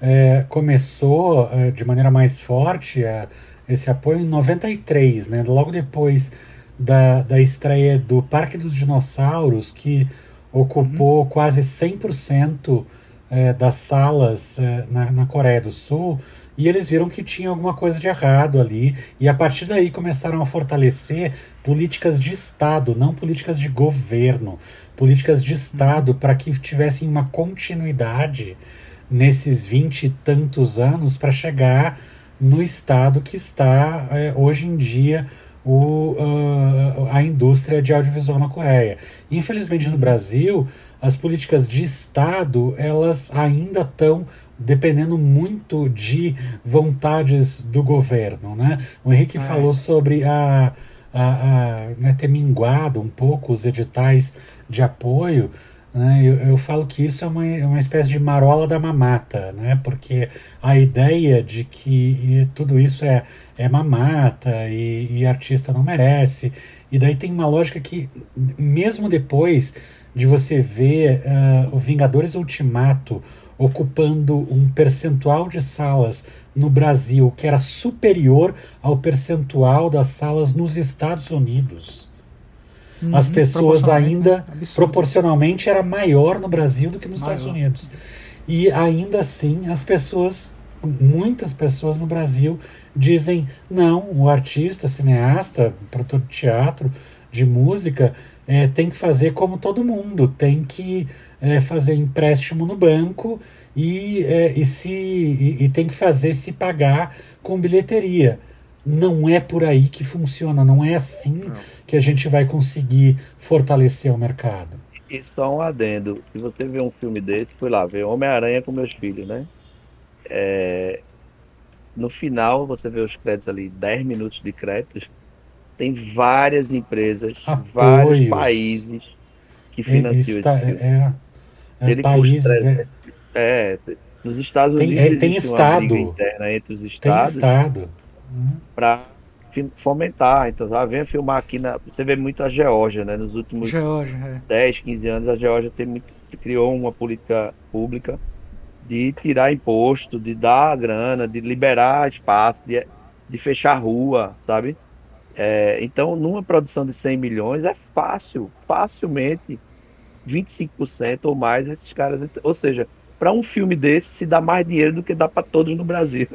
é, começou é, de maneira mais forte é, esse apoio em 93, né? Logo depois da, da estreia do Parque dos Dinossauros, que ocupou uhum. quase 100% é, das salas é, na, na Coreia do Sul e eles viram que tinha alguma coisa de errado ali, e a partir daí começaram a fortalecer políticas de Estado, não políticas de governo, políticas de Estado, para que tivessem uma continuidade nesses vinte e tantos anos para chegar no estado que está é, hoje em dia o, uh, a indústria de audiovisual na Coreia. Infelizmente no Brasil, as políticas de Estado elas ainda estão dependendo muito de vontades do governo. Né? O Henrique é. falou sobre a, a, a né, ter minguado um pouco os editais de apoio. Né? Eu, eu, falo que isso é uma, é uma espécie de marola da mamata, né? porque a ideia de que tudo isso é, é mamata e, e artista não merece, e daí tem uma lógica que, mesmo depois de você ver uh, o Vingadores Ultimato ocupando um percentual de salas no Brasil que era superior ao percentual das salas nos Estados Unidos. Uhum, As pessoas ainda, né? proporcionalmente, era maior no Brasil do que nos maior. Estados Unidos. E ainda assim, as pessoas, muitas pessoas no Brasil, dizem: não, o artista, cineasta, produtor de teatro, de música, é, tem que fazer como todo mundo, tem que é, fazer empréstimo no banco e, é, e, se, e, e tem que fazer se pagar com bilheteria. Não é por aí que funciona, não é assim não. que a gente vai conseguir fortalecer o mercado. E só um adendo: se você vê um filme desse, foi lá ver Homem-Aranha com meus filhos, né? É, no final, você vê os créditos ali, 10 minutos de créditos, tem várias empresas, Apoios. vários países que financiam Está, esse filme. É, é, ele país, é, é, nos Estados tem, Unidos é, tem estado interna entre os estados. Tem estado. Para fomentar. Então, ah, venha filmar aqui na. Você vê muito a Geórgia, né? Nos últimos Geórgia, é. 10, 15 anos, a Geórgia tem muito, criou uma política pública de tirar imposto, de dar grana, de liberar espaço, de, de fechar rua, sabe? É, então, numa produção de 100 milhões, é fácil, facilmente 25% ou mais esses caras. Ou seja, para um filme desse se dá mais dinheiro do que dá para todos no Brasil.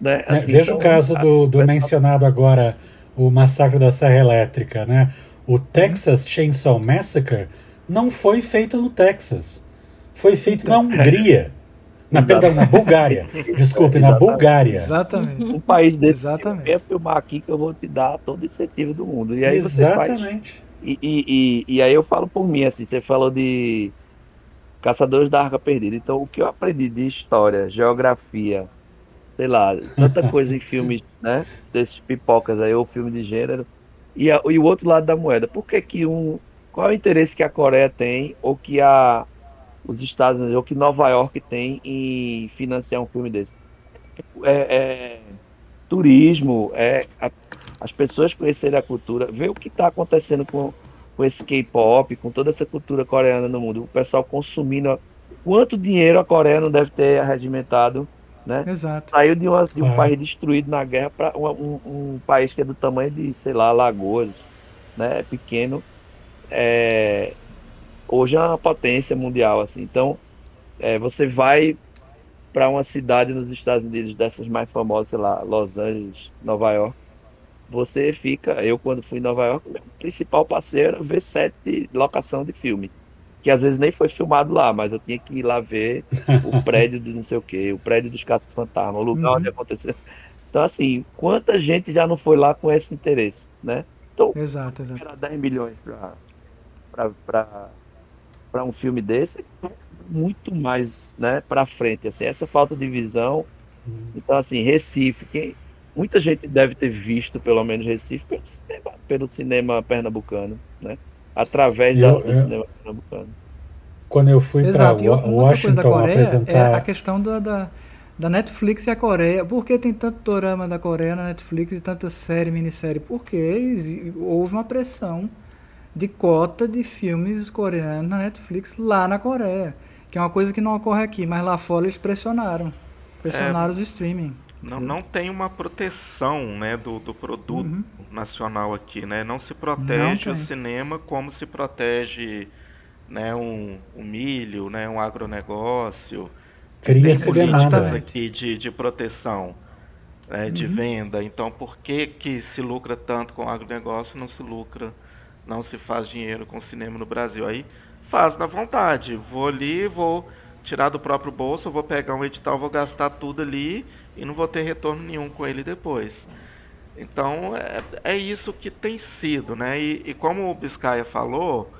Né? É, assim, veja então, o caso do, do mencionado agora, o massacre da Serra Elétrica, né? O Texas Chainsaw Massacre não foi feito no Texas. Foi feito então, na Hungria. Na, perdão, na Bulgária. (laughs) Desculpe, na Bulgária. Exatamente. Um país desse Exatamente. Vem filmar aqui que eu vou te dar todo o incentivo do mundo. E aí Exatamente. Faz... E, e, e, e, aí eu falo por mim, assim, você falou de Caçadores da Arca Perdida. Então, o que eu aprendi de história, geografia, sei lá, tanta (laughs) coisa em filmes, né? Desses pipocas aí, ou filme de gênero. E, a, e o outro lado da moeda. Por que que um... Qual é o interesse que a Coreia tem, ou que a, os Estados Unidos, ou que Nova York tem em financiar um filme desse? É, é turismo, é a, as pessoas conhecerem a cultura, ver o que está acontecendo com com esse K-pop, com toda essa cultura coreana no mundo, o pessoal consumindo. Quanto dinheiro a Coreia não deve ter arregimentado, né? Exato. Saiu de, uma, de um país destruído na guerra para um, um, um, país que é do tamanho de, sei lá, Lagoas, né? Pequeno. É... Hoje é uma potência mundial, assim. Então, é, você vai para uma cidade nos Estados Unidos, dessas mais famosas, sei lá, Los Angeles, Nova York, você fica. Eu, quando fui em Nova York, meu principal passeio era ver set de locação de filme. Que às vezes nem foi filmado lá, mas eu tinha que ir lá ver o (laughs) prédio do não sei o quê, o prédio dos Caças Fantasma, o lugar uhum. onde aconteceu. Então, assim, quanta gente já não foi lá com esse interesse, né? Então, exato, exato. 10 milhões para um filme desse, muito mais né, para frente. Assim, essa falta de visão. Uhum. Então, assim, Recife, quem, muita gente deve ter visto, pelo menos Recife, pelo cinema, pelo cinema pernambucano, né? Através eu, do eu, cinema pernambucano. Quando eu fui para Washington Coreia apresentar... É a questão da, da, da, Netflix e a Coreia. Por que tem tanto dorama da Coreia na Netflix e tanta série, minissérie? Porque houve uma pressão de cota de filmes coreanos na Netflix lá na Coreia. Que é uma coisa que não ocorre aqui, mas lá fora eles pressionaram. Pressionaram é, os streaming. Não, não tem uma proteção né, do, do produto uhum. nacional aqui, né? Não se protege não o cinema como se protege né, um, um milho, né, um agronegócio. Cria-se políticas aqui de, de proteção, né, de uhum. venda. Então, por que, que se lucra tanto com o agronegócio não se lucra, não se faz dinheiro com o cinema no Brasil? Aí faz na vontade. Vou ali, vou tirar do próprio bolso, vou pegar um edital, vou gastar tudo ali e não vou ter retorno nenhum com ele depois. Então é, é isso que tem sido, né? E, e como o Biscaia falou,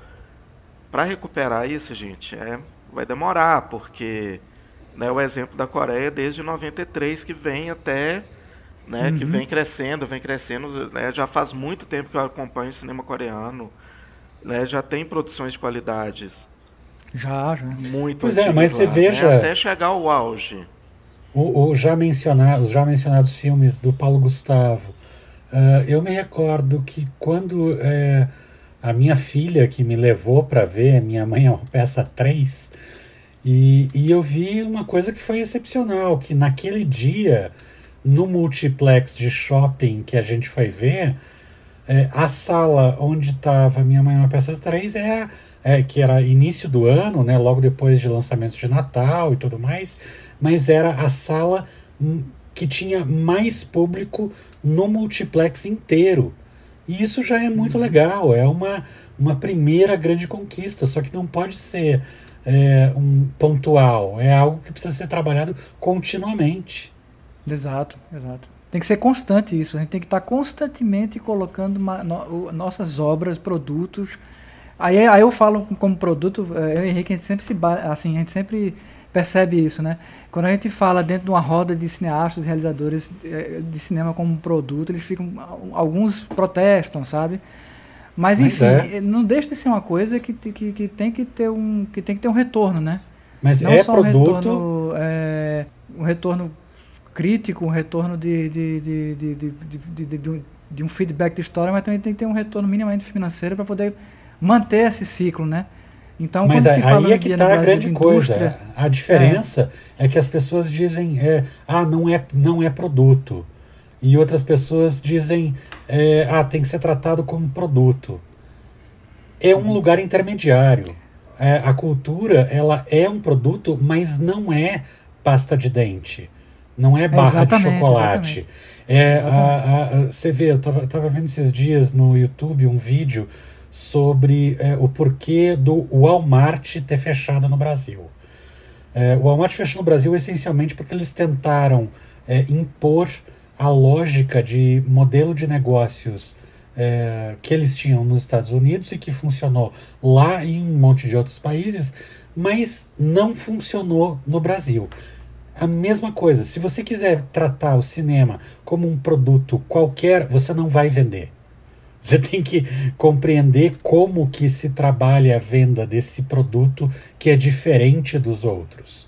para recuperar isso, gente, é, vai demorar, porque né, o exemplo da Coreia desde 93 que vem até né, uhum. que vem crescendo, vem crescendo, né, já faz muito tempo que eu acompanho o cinema coreano, né, já tem produções de qualidades. Já, já. Muito Pois é, mas você né, veja. Até chegar ao auge. O, o já mencionar, os já mencionados filmes do Paulo Gustavo. Uh, eu me recordo que quando uh, a minha filha que me levou para ver, minha mãe é uma peça 3, e, e eu vi uma coisa que foi excepcional, que naquele dia, no multiplex de shopping que a gente foi ver, é, a sala onde estava Minha Mãe é uma Peça 3 era, é, que era início do ano, né, logo depois de lançamentos de Natal e tudo mais, mas era a sala que tinha mais público no multiplex inteiro. E isso já é muito uhum. legal, é uma, uma primeira grande conquista, só que não pode ser é, um pontual, é algo que precisa ser trabalhado continuamente. Exato, exato. Tem que ser constante isso, a gente tem que estar constantemente colocando uma, no, nossas obras, produtos. Aí, aí eu falo como produto, é, eu e Henrique, a gente sempre se assim, a gente sempre percebe isso, né? Quando a gente fala dentro de uma roda de cineastas, realizadores eh, de cinema como um produto, eles ficam. Alguns protestam, sabe? Mas, Mas enfim, é. Eh, não deixa de ser uma coisa que, que, que, tem que ter um que tem que ter um retorno, né? Mas não é só produto... um retorno, é, um retorno crítico, um retorno de, de, de, de, de, de, de, de um feedback de história, mas também tem que ter um retorno minimamente financeiro para poder manter esse ciclo, né? Então, Mas aí, aí é que está a grande coisa. A diferença é. é. que as pessoas dizem, é, ah, não é, não é produto. E outras pessoas dizem, é, ah, tem que ser tratado como produto. É um lugar intermediário. É, a cultura, ela é um produto, mas não é pasta de dente. Não é barra de chocolate. É, a, a, você vê, eu estava tava vendo esses dias no YouTube um vídeo sobre é, o porquê do Walmart ter fechado no Brasil. É, o Walmart fechou no Brasil essencialmente porque eles tentaram é, impor a lógica de modelo de negócios é, que eles tinham nos Estados Unidos e que funcionou lá e em um monte de outros países, mas não funcionou no Brasil. A mesma coisa, se você quiser tratar o cinema como um produto qualquer, você não vai vender. Você tem que compreender como que se trabalha a venda desse produto que é diferente dos outros.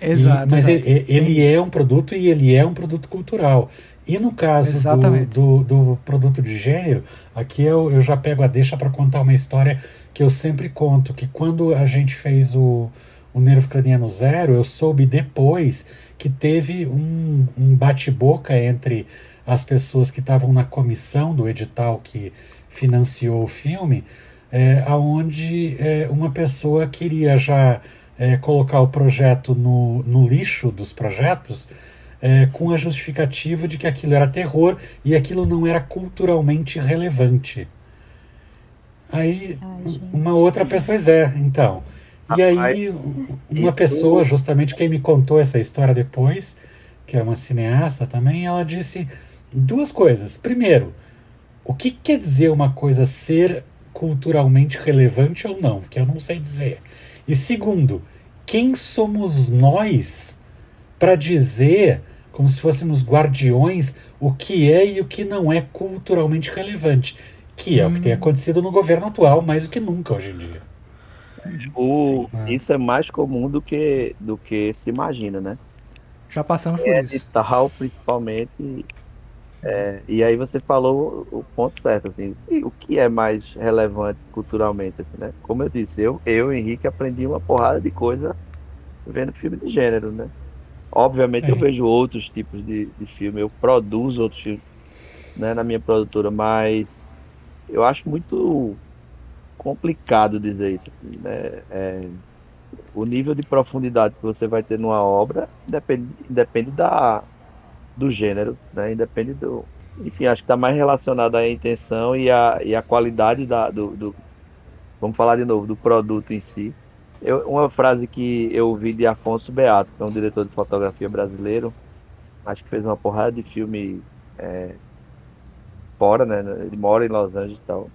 Exato. E, mas exato. Ele, ele é um produto e ele é um produto cultural. E no caso do, do, do, produto de gênero, aqui eu, eu já pego a deixa para contar uma história que eu sempre conto, que quando a gente fez o, o Nervo Craniano Zero, eu soube depois que teve um, um bate-boca entre as pessoas que estavam na comissão do edital que financiou o filme, é, aonde é, uma pessoa queria já é, colocar o projeto no, no lixo dos projetos é, com a justificativa de que aquilo era terror e aquilo não era culturalmente relevante. Aí, uma outra pessoa, pois é, então. E aí, uma pessoa, justamente quem me contou essa história depois, que é uma cineasta também, ela disse duas coisas. Primeiro, o que quer dizer uma coisa ser culturalmente relevante ou não? Que eu não sei dizer. E segundo, quem somos nós para dizer, como se fôssemos guardiões, o que é e o que não é culturalmente relevante? Que é hum. o que tem hum. acontecido no governo atual mais do que nunca hoje em dia. O, é. Isso é mais comum do que, do que se imagina, né? Já passamos por é isso. Tal, principalmente. É, e aí você falou o ponto certo, assim, o que é mais relevante culturalmente, assim, né? Como eu disse, eu, eu Henrique, aprendi uma porrada de coisa vendo filme de gênero, né? Obviamente Sim. eu vejo outros tipos de, de filme, eu produzo outros filmes né, na minha produtora, mas eu acho muito complicado dizer isso. Assim, né? É, o nível de profundidade que você vai ter numa obra depende, depende da, do gênero, né? Independe do. Enfim, acho que está mais relacionado à intenção e à, e à qualidade da, do, do, Vamos falar de novo, do produto em si. Eu, uma frase que eu ouvi de Afonso Beato, que é um diretor de fotografia brasileiro, acho que fez uma porrada de filme é, fora, né? Ele mora em Los Angeles e tal.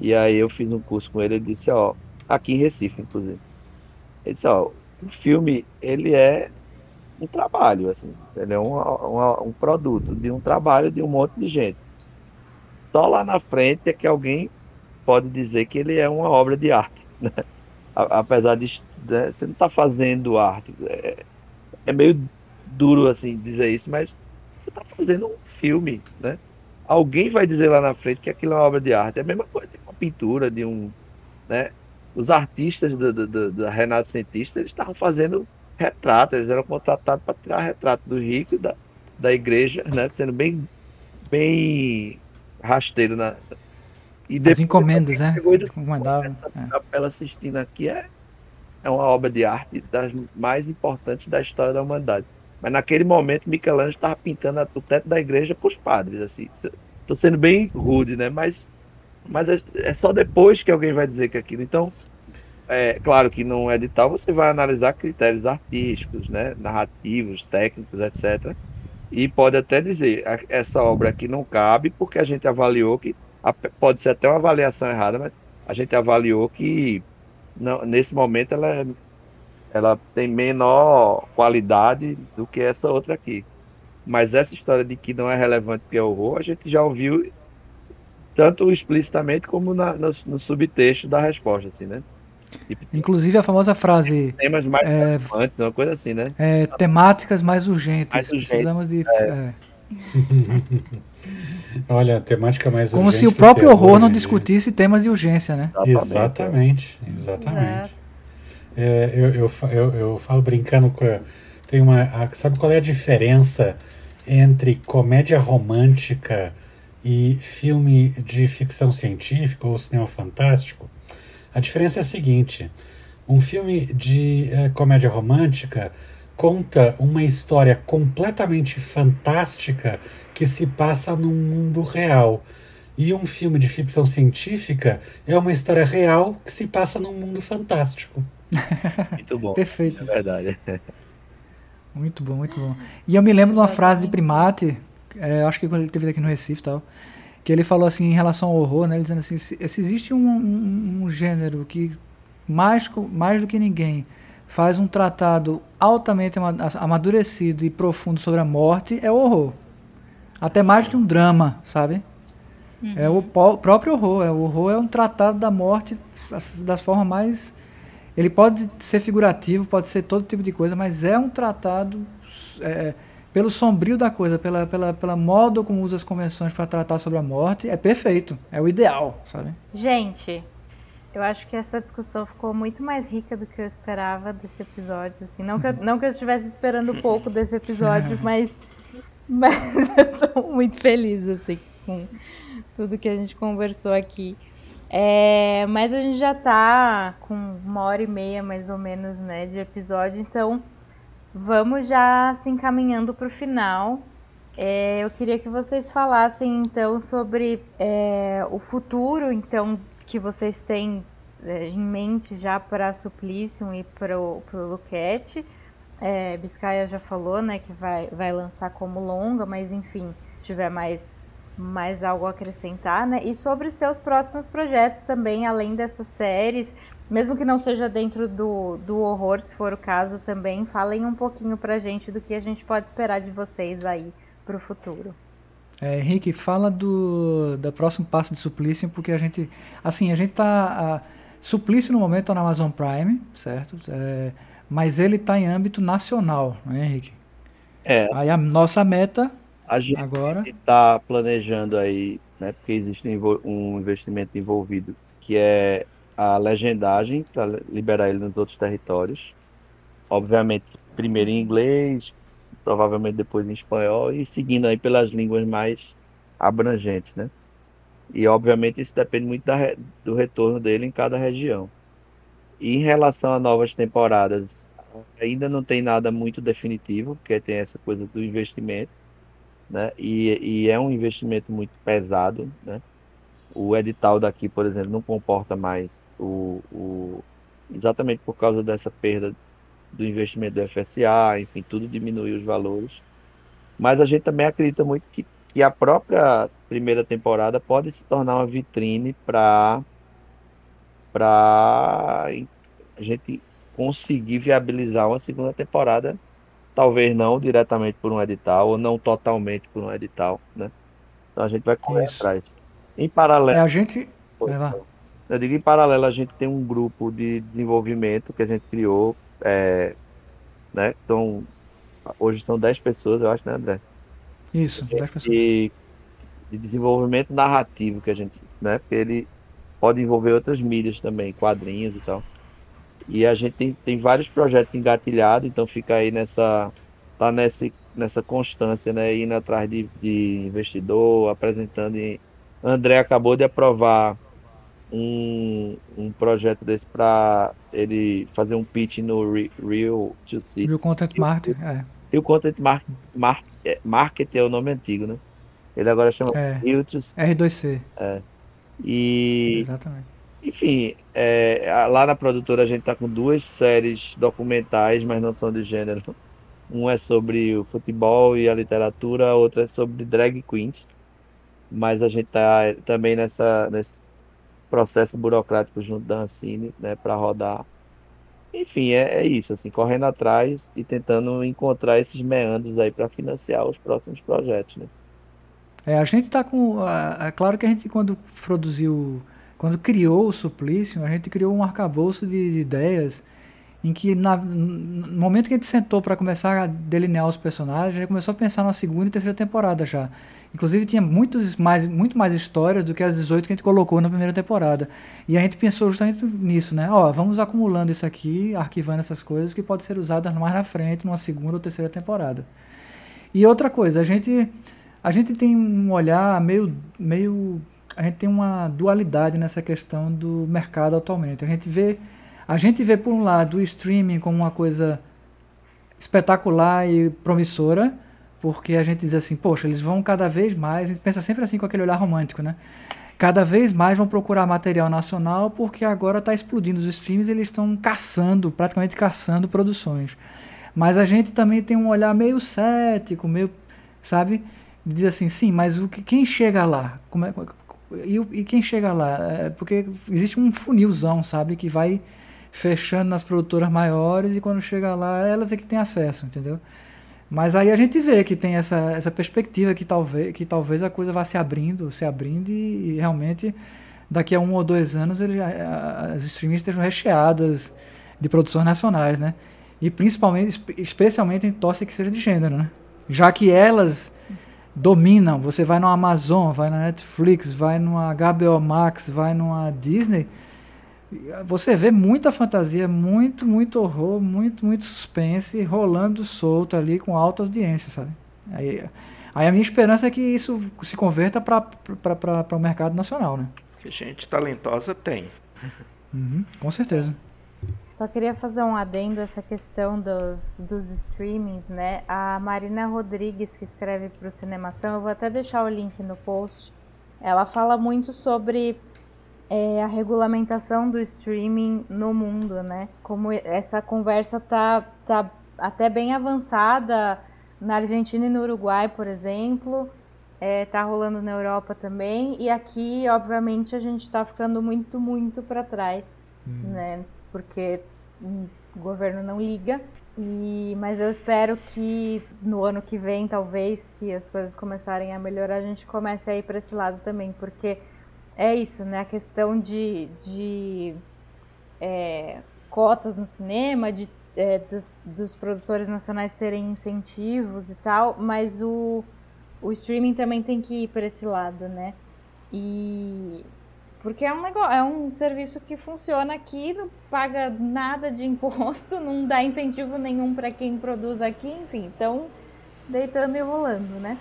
E aí eu fiz um curso com ele, ele disse, ó, aqui em Recife, inclusive. Ele disse, ó, o filme, ele é um trabalho, assim, ele é um, um, um produto de um trabalho de um monte de gente. Só lá na frente é que alguém pode dizer que ele é uma obra de arte, (laughs) né? Apesar de né, você não está fazendo arte, é, é meio duro assim dizer isso, mas você está fazendo um filme, né? alguém vai dizer lá na frente que aquilo é uma obra de arte. É a mesma coisa de uma pintura, de um. Né? Os artistas do, da renascentista eles estavam fazendo retratos, eles eram contratados para tirar retrato do rico da, da igreja, né? sendo bem, bem rasteiro na. E depois, As encomendas, né? Essa é. capela assistindo aqui é, é uma obra de arte das mais importantes da história da humanidade. Mas naquele momento, Michelangelo estava pintando o teto da igreja para os padres. Assim, estou sendo bem rude, né? Mas, mas é, é, só depois que alguém vai dizer que aquilo. Então, é claro que no edital você vai analisar critérios artísticos, né? Narrativos, técnicos, etc. E pode até dizer essa obra aqui não cabe porque a gente avaliou que pode ser até uma avaliação errada, mas a gente avaliou que não, nesse momento ela é ela tem menor qualidade do que essa outra aqui. Mas essa história de que não é relevante que é horror, a gente já ouviu tanto explicitamente como na, no, no, subtexto da resposta, assim, né? Inclusive a famosa frase. Temas mais é, relevantes, uma coisa assim, né? É, temáticas mais urgentes. Mais urgente, Precisamos de. É. É. (laughs) Olha, temática mais Como se o próprio horror não discutisse temas de urgência, né? Exatamente, exatamente. É, eu, eu, eu, eu, falo brincando com. Tem uma. A, sabe qual é a diferença entre comédia romântica e filme de ficção científica ou cinema fantástico? A diferença é a seguinte: um filme de é, comédia romântica conta uma história completamente fantástica que se passa num mundo real. E um filme de ficção científica é uma história real que se passa num mundo fantástico. (laughs) Muito bom. Perfeito. É verdade. Muito bom, muito bom. E eu me lembro de uma frase de Primate, é, acho que quando ele teve aqui no Recife e tal, que ele falou assim em relação ao horror, né? Ele dizendo assim, se, se existe um, um, um, gênero que mais, mais do que ninguém faz um tratado altamente amadurecido e profundo sobre a morte, é o horror. Até mais que um drama, sabe? Uhum. É o próprio horror. É, o horror é um tratado da morte das formas mais ele pode ser figurativo, pode ser todo tipo de coisa, mas é um tratado é, pelo sombrio da coisa, pela, pela, pela modo como usa as convenções para tratar sobre a morte, é perfeito, é o ideal, sabe? Gente, eu acho que essa discussão ficou muito mais rica do que eu esperava desse episódio. Assim. Não, que eu, não que eu estivesse esperando pouco desse episódio, (laughs) mas, mas (laughs) eu estou muito feliz assim, com tudo que a gente conversou aqui. É, mas a gente já tá com uma hora e meia mais ou menos, né, de episódio, então vamos já se encaminhando para o final. É, eu queria que vocês falassem então sobre é, o futuro, então que vocês têm é, em mente já para Suplicium e para o Luquete. É, Biscaia já falou, né, que vai, vai lançar como longa, mas enfim, se tiver mais, mais algo a acrescentar, né? E sobre seus próximos projetos também, além dessas séries, mesmo que não seja dentro do, do horror, se for o caso também, falem um pouquinho pra gente do que a gente pode esperar de vocês aí pro futuro. É, Henrique, fala do, do próximo passo de Suplício, porque a gente, assim, a gente tá, a, Suplício no momento tá na Amazon Prime, certo? É, mas ele está em âmbito nacional, né, Henrique? É. Aí a nossa meta a gente agora está planejando aí, né, porque existe um investimento envolvido, que é a legendagem para liberar ele nos outros territórios. Obviamente, primeiro em inglês, provavelmente depois em espanhol e seguindo aí pelas línguas mais abrangentes, né? E obviamente isso depende muito da, do retorno dele em cada região. E em relação a novas temporadas, ainda não tem nada muito definitivo, porque tem essa coisa do investimento, né? E, e é um investimento muito pesado, né? O edital daqui, por exemplo, não comporta mais o, o exatamente por causa dessa perda do investimento do FSA, enfim, tudo diminuiu os valores. Mas a gente também acredita muito que, que a própria primeira temporada pode se tornar uma vitrine para para a gente conseguir viabilizar uma segunda temporada, talvez não diretamente por um edital ou não totalmente por um edital, né? Então a gente vai correr Isso. atrás. Em paralelo, é, a gente eu digo em paralelo a gente tem um grupo de desenvolvimento que a gente criou, é, né? Então hoje são 10 pessoas, eu acho, né, André? Isso, 10 pessoas. E de desenvolvimento narrativo que a gente, né? Porque ele pode envolver outras mídias também, quadrinhos e tal. E a gente tem, tem vários projetos engatilhados, então fica aí nessa tá nessa, nessa constância, né? Indo atrás de, de investidor, apresentando. E André acabou de aprovar um, um projeto desse para ele fazer um pitch no Real to See. Real Content Marketing, é. Real Content Market, Market, Market é o nome antigo, né? Ele agora chama é, Real to See. R2C. É. E, Exatamente. Enfim, é, lá na produtora a gente está com duas séries documentais, mas não são de gênero. Um é sobre o futebol e a literatura, a outra é sobre drag queens. Mas a gente está também nessa, nesse processo burocrático junto da Ancine, né, para rodar. Enfim, é, é, isso, assim, correndo atrás e tentando encontrar esses meandros aí para financiar os próximos projetos, né? É, a gente está com. É claro que a gente, quando produziu, quando criou o Suplício, a gente criou um arcabouço de, de ideias em que, na, no momento que a gente sentou para começar a delinear os personagens, a gente começou a pensar na segunda e terceira temporada já. Inclusive, tinha muitos mais, muito mais histórias do que as 18 que a gente colocou na primeira temporada. E a gente pensou justamente nisso, né? Ó, vamos acumulando isso aqui, arquivando essas coisas que podem ser usadas mais na frente, numa segunda ou terceira temporada. E outra coisa, a gente a gente tem um olhar meio, meio. A gente tem uma dualidade nessa questão do mercado atualmente. A gente vê, a gente vê por um lado o streaming como uma coisa espetacular e promissora, porque a gente diz assim, poxa, eles vão cada vez mais, a gente pensa sempre assim com aquele olhar romântico, né? Cada vez mais vão procurar material nacional, porque agora está explodindo os streams, eles estão caçando, praticamente caçando produções. Mas a gente também tem um olhar meio cético, meio, sabe? diz assim, sim, mas o que, quem chega lá? Como é, e, e quem chega lá? É porque existe um funilzão, sabe, que vai fechando nas produtoras maiores e quando chega lá, elas é que têm acesso, entendeu? Mas aí a gente vê que tem essa, essa perspectiva que talvez, que talvez a coisa vá se abrindo, se abrindo e, e realmente daqui a um ou dois anos ele, as streamings estejam recheadas de produções nacionais, né? E principalmente, especialmente em tosse que seja de gênero, né? Já que elas dominam. Você vai no Amazon, vai na Netflix, vai no HBO Max, vai numa Disney, você vê muita fantasia, muito, muito horror, muito, muito suspense rolando solto ali com alta audiência, sabe? Aí, aí a minha esperança é que isso se converta para o mercado nacional, né? Gente talentosa tem. Uhum, com certeza. Só queria fazer um adendo essa questão dos, dos streamings, né? A Marina Rodrigues, que escreve para o Cinemação, eu vou até deixar o link no post. Ela fala muito sobre é, a regulamentação do streaming no mundo, né? Como essa conversa tá, tá até bem avançada na Argentina e no Uruguai, por exemplo. É, tá rolando na Europa também. E aqui, obviamente, a gente está ficando muito, muito para trás, hum. né? Porque o governo não liga. E, mas eu espero que no ano que vem, talvez, se as coisas começarem a melhorar, a gente comece a ir para esse lado também, porque é isso, né? A questão de, de é, cotas no cinema, de, é, dos, dos, produtores nacionais terem incentivos e tal, mas o, o streaming também tem que ir para esse lado, né? E porque é um negócio, é um serviço que funciona aqui, não paga nada de imposto, (laughs) não dá incentivo nenhum para quem produz aqui, enfim, então deitando e rolando, né?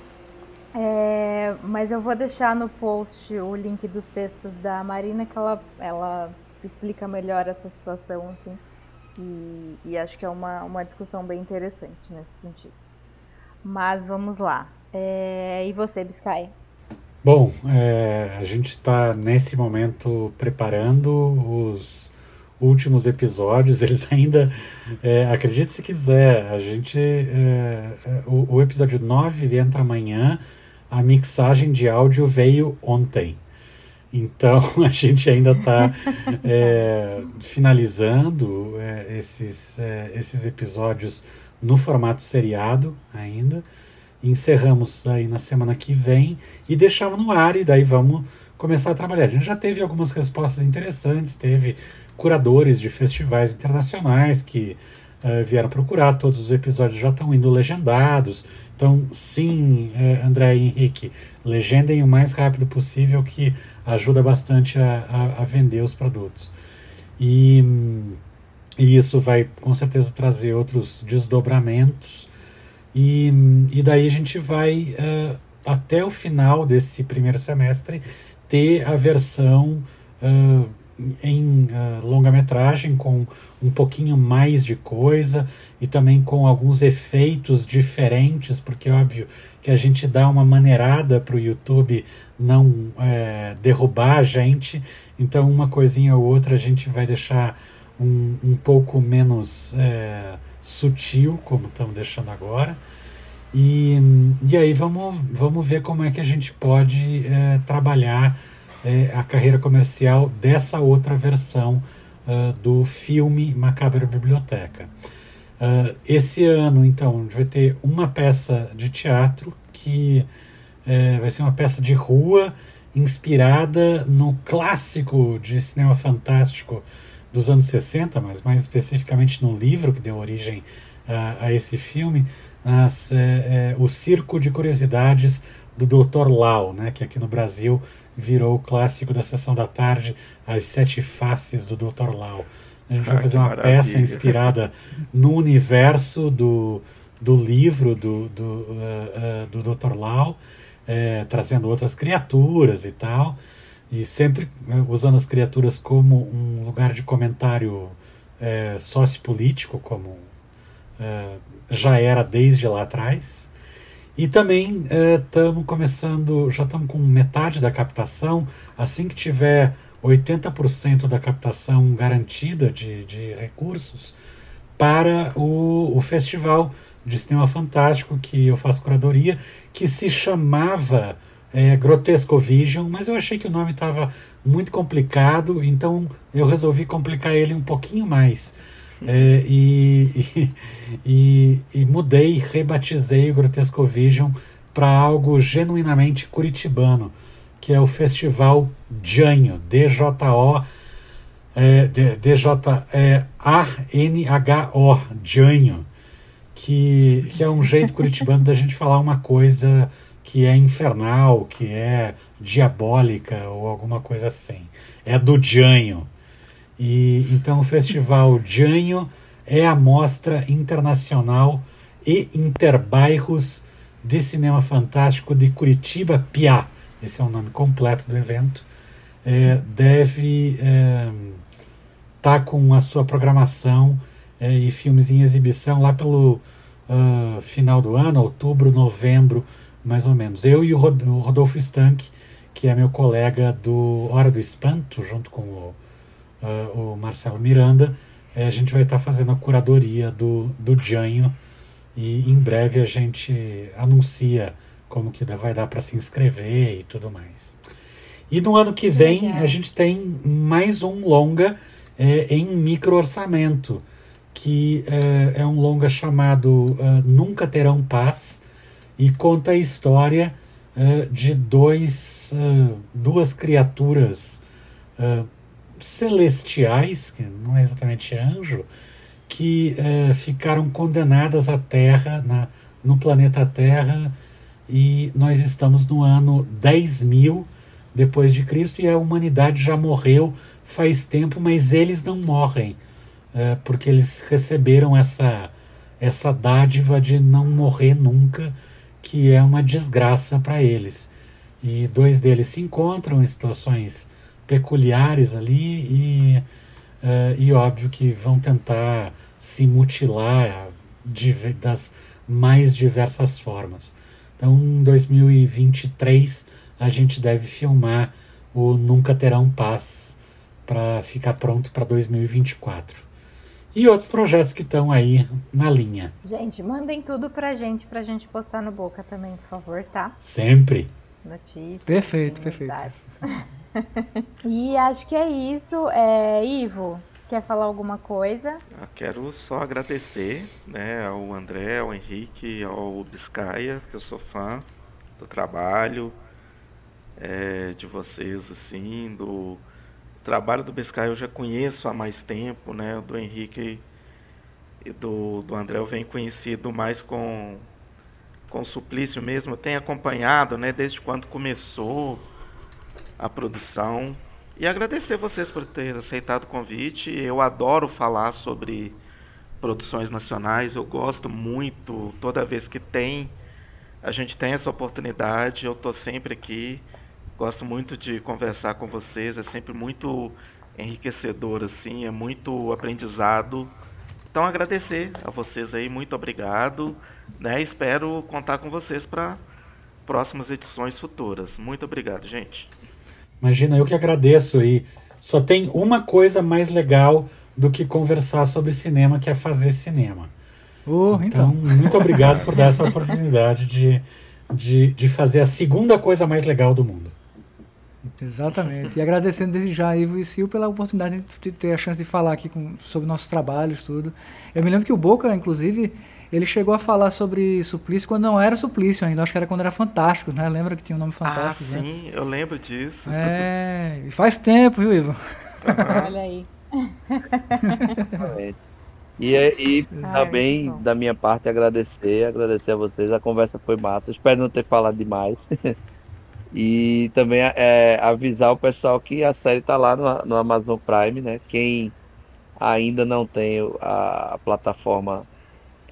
É, mas eu vou deixar no post o link dos textos da Marina, que ela, ela explica melhor essa situação, assim. E, e acho que é uma, uma discussão bem interessante nesse sentido. Mas vamos lá. É, e você, Biscay? Bom, é, a gente está nesse momento preparando os últimos episódios. (laughs) Eles ainda, é, acredite se quiser, a gente. É, é o, o episódio 9 entra amanhã a mixagem de áudio veio ontem. Então (laughs) a gente ainda está é, finalizando é, esses, é, esses episódios no formato seriado ainda. Encerramos aí na semana que vem e deixamos no ar e daí vamos começar a trabalhar. A gente já teve algumas respostas interessantes, teve curadores de festivais internacionais que uh, vieram procurar, todos os episódios já estão indo legendados, então, sim, é, André e Henrique, legendem o mais rápido possível que ajuda bastante a, a, a vender os produtos. E, e, isso vai com certeza trazer outros desdobramentos. E, e daí a gente vai, uh, até o final desse primeiro semestre, ter a versão. Uh, em uh, longa-metragem com um pouquinho mais de coisa e também com alguns efeitos diferentes, porque óbvio que a gente dá uma maneirada para o YouTube não é, derrubar a gente, então uma coisinha ou outra a gente vai deixar um, um pouco menos é, sutil, como estamos deixando agora. E, e aí vamos, vamos ver como é que a gente pode é, trabalhar é, a carreira comercial dessa outra versão uh, do filme Macabra Biblioteca. Uh, esse ano, então, a gente vai ter uma peça de teatro que é, vai ser uma peça de rua inspirada no clássico de cinema fantástico dos anos 60, mas mais especificamente no livro que deu origem uh, a esse filme, as, é, é, o Circo de Curiosidades do Dr. Lau, né, que aqui no Brasil virou o clássico da sessão da tarde, As Sete Faces do Dr. Lau. A gente ah, vai fazer uma maravilha. peça inspirada no universo do, do livro do, do, uh, uh, do Dr. Lau, é, trazendo outras criaturas e tal, e sempre uh, usando as criaturas como um lugar de comentário é, sociopolítico, como já era desde lá atrás. E também estamos é, começando, já estamos com metade da captação. Assim que tiver 80% da captação garantida de, de recursos para o, o festival de cinema fantástico que eu faço curadoria, que se chamava é, Grotesco Vision, mas eu achei que o nome estava muito complicado, então eu resolvi complicar ele um pouquinho mais. É, (laughs) e, e, e, mudei, rebatizei o Grotesco Vision para algo genuinamente curitibano, que é o Festival Janho, D-J-O, é, D-J-A-N-H-O, Janho, que, que é um jeito curitibano (laughs) da gente falar uma coisa que é infernal, que é diabólica ou alguma coisa assim. É do Janho. E então o Festival Janho é a mostra internacional e interbairros de cinema fantástico de Curitiba Piá. Esse é o nome completo do evento. é, deve estar é, tá com a sua programação é, e filmes em exibição lá pelo uh, final do ano, outubro, novembro, mais ou menos. Eu e o, Rod o Rodolfo Stank, que é meu colega do Hora do Espanto, junto com o, uh, o Marcelo Miranda, é, a gente vai estar tá fazendo a curadoria do, do Janho e em breve a gente anuncia como que vai dar para se inscrever e tudo mais. E no ano que vem a gente tem mais um longa é, em micro orçamento, que é, é um longa chamado uh, Nunca Terão Paz e conta a história uh, de dois, uh, duas criaturas celestiais, que não é exatamente anjo, que ficaram condenadas à Terra, na, no planeta Terra, e nós estamos no ano 10 mil depois de Cristo e a humanidade já morreu faz tempo, mas eles não morrem, é, porque eles receberam essa, essa dádiva de não morrer nunca, que é uma desgraça para eles. E dois deles se encontram em situações peculiares ali e, uh, e óbvio que vão tentar se mutilar de, das mais diversas formas. Então, em 2023 a gente deve filmar o Nunca Terão Paz para ficar pronto para 2024. E outros projetos que estão aí na linha. Gente, mandem tudo pra gente, pra gente postar no Boca também, por favor, tá? Sempre. Notícias. Perfeito, perfeito. (laughs) (laughs) e acho que é isso. É, Ivo, quer falar alguma coisa? Eu quero só agradecer né, ao André, ao Henrique, ao Biscaia, que eu sou fã do trabalho, é, de vocês, assim, do trabalho do Biscay eu já conheço há mais tempo, né? Do Henrique e do, do André eu venho conhecido mais com, com o Suplício mesmo, tenho acompanhado, né? Desde quando começou a produção. E agradecer vocês por ter aceitado o convite. Eu adoro falar sobre produções nacionais, eu gosto muito, toda vez que tem, a gente tem essa oportunidade, eu estou sempre aqui. Gosto muito de conversar com vocês, é sempre muito enriquecedor, assim, é muito aprendizado. Então agradecer a vocês aí, muito obrigado, né? Espero contar com vocês para próximas edições futuras. Muito obrigado, gente. Imagina, eu que agradeço aí. Só tem uma coisa mais legal do que conversar sobre cinema, que é fazer cinema. Uh, então, então, muito obrigado por dar (laughs) essa oportunidade de, de, de fazer a segunda coisa mais legal do mundo. Exatamente. E agradecendo desde já Ivo e Sil pela oportunidade de ter a chance de falar aqui com, sobre nossos trabalhos, tudo. Eu me lembro que o Boca, inclusive, ele chegou a falar sobre Suplício quando não era Suplício ainda, acho que era quando era Fantástico, né? Lembra que tinha o um nome Fantástico? Ah, sim, antes? eu lembro disso. É, faz tempo, viu, Ivo? Olha aí. E, e também, da minha parte, agradecer, agradecer a vocês. A conversa foi massa. Espero não ter falado demais. (laughs) E também é, avisar o pessoal que a série está lá no, no, Amazon Prime, né? Quem ainda não tem a, a, plataforma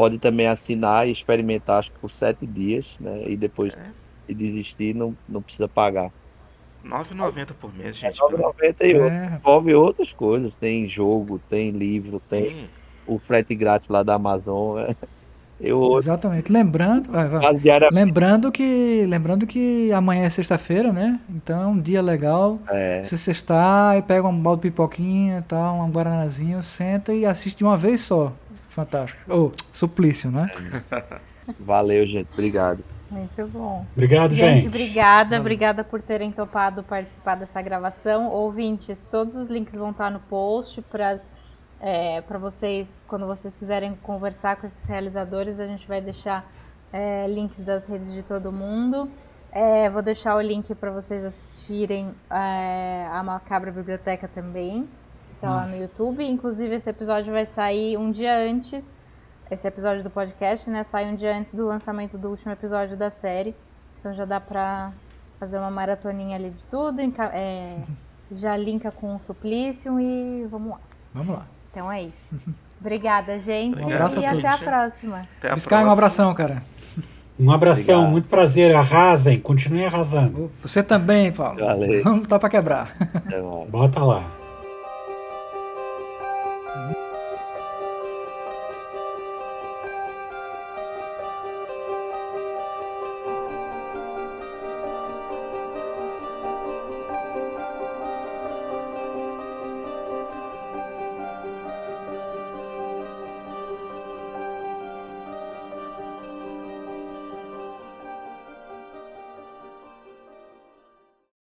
pode também assinar e experimentar, acho que por sete dias, né? E depois, é. se desistir, não, não precisa pagar. R$ 9,90 por mês, gente. É 9,90 e é. envolve outras coisas. Tem jogo, tem livro, tem Sim. o frete grátis lá da Amazon. É. Eu... (laughs) Exatamente. Lembrando, vai, vai. lembrando que lembrando que amanhã é sexta-feira, né? Então é um dia legal. É. Você sextar e pega um balde de pipoquinha, tal, um guaranazinho, senta e assiste de uma vez só. Fantástico. Ou oh, suplício, né? (laughs) Valeu, gente. Obrigado. Muito bom. Obrigado, gente. Gente, obrigada. Obrigada por terem topado participar dessa gravação. Ouvintes, todos os links vão estar no post para é, para vocês, quando vocês quiserem conversar com esses realizadores, a gente vai deixar é, links das redes de todo mundo. É, vou deixar o link para vocês assistirem é, a Macabra Biblioteca também, tá lá no YouTube. Inclusive, esse episódio vai sair um dia antes. Esse episódio do podcast, né? Sai um dia antes do lançamento do último episódio da série. Então já dá pra fazer uma maratoninha ali de tudo. É, (laughs) já linka com o Suplício e vamos lá. Vamos lá. Então é isso. (laughs) Obrigada, gente. Um abraço e a até a próxima. Até a Biscay, um abração, cara. Um abração, Obrigado. muito prazer. Arrasem, continuem arrasando. Você também, Paulo. Valeu. Vamos tá para quebrar. Bota lá.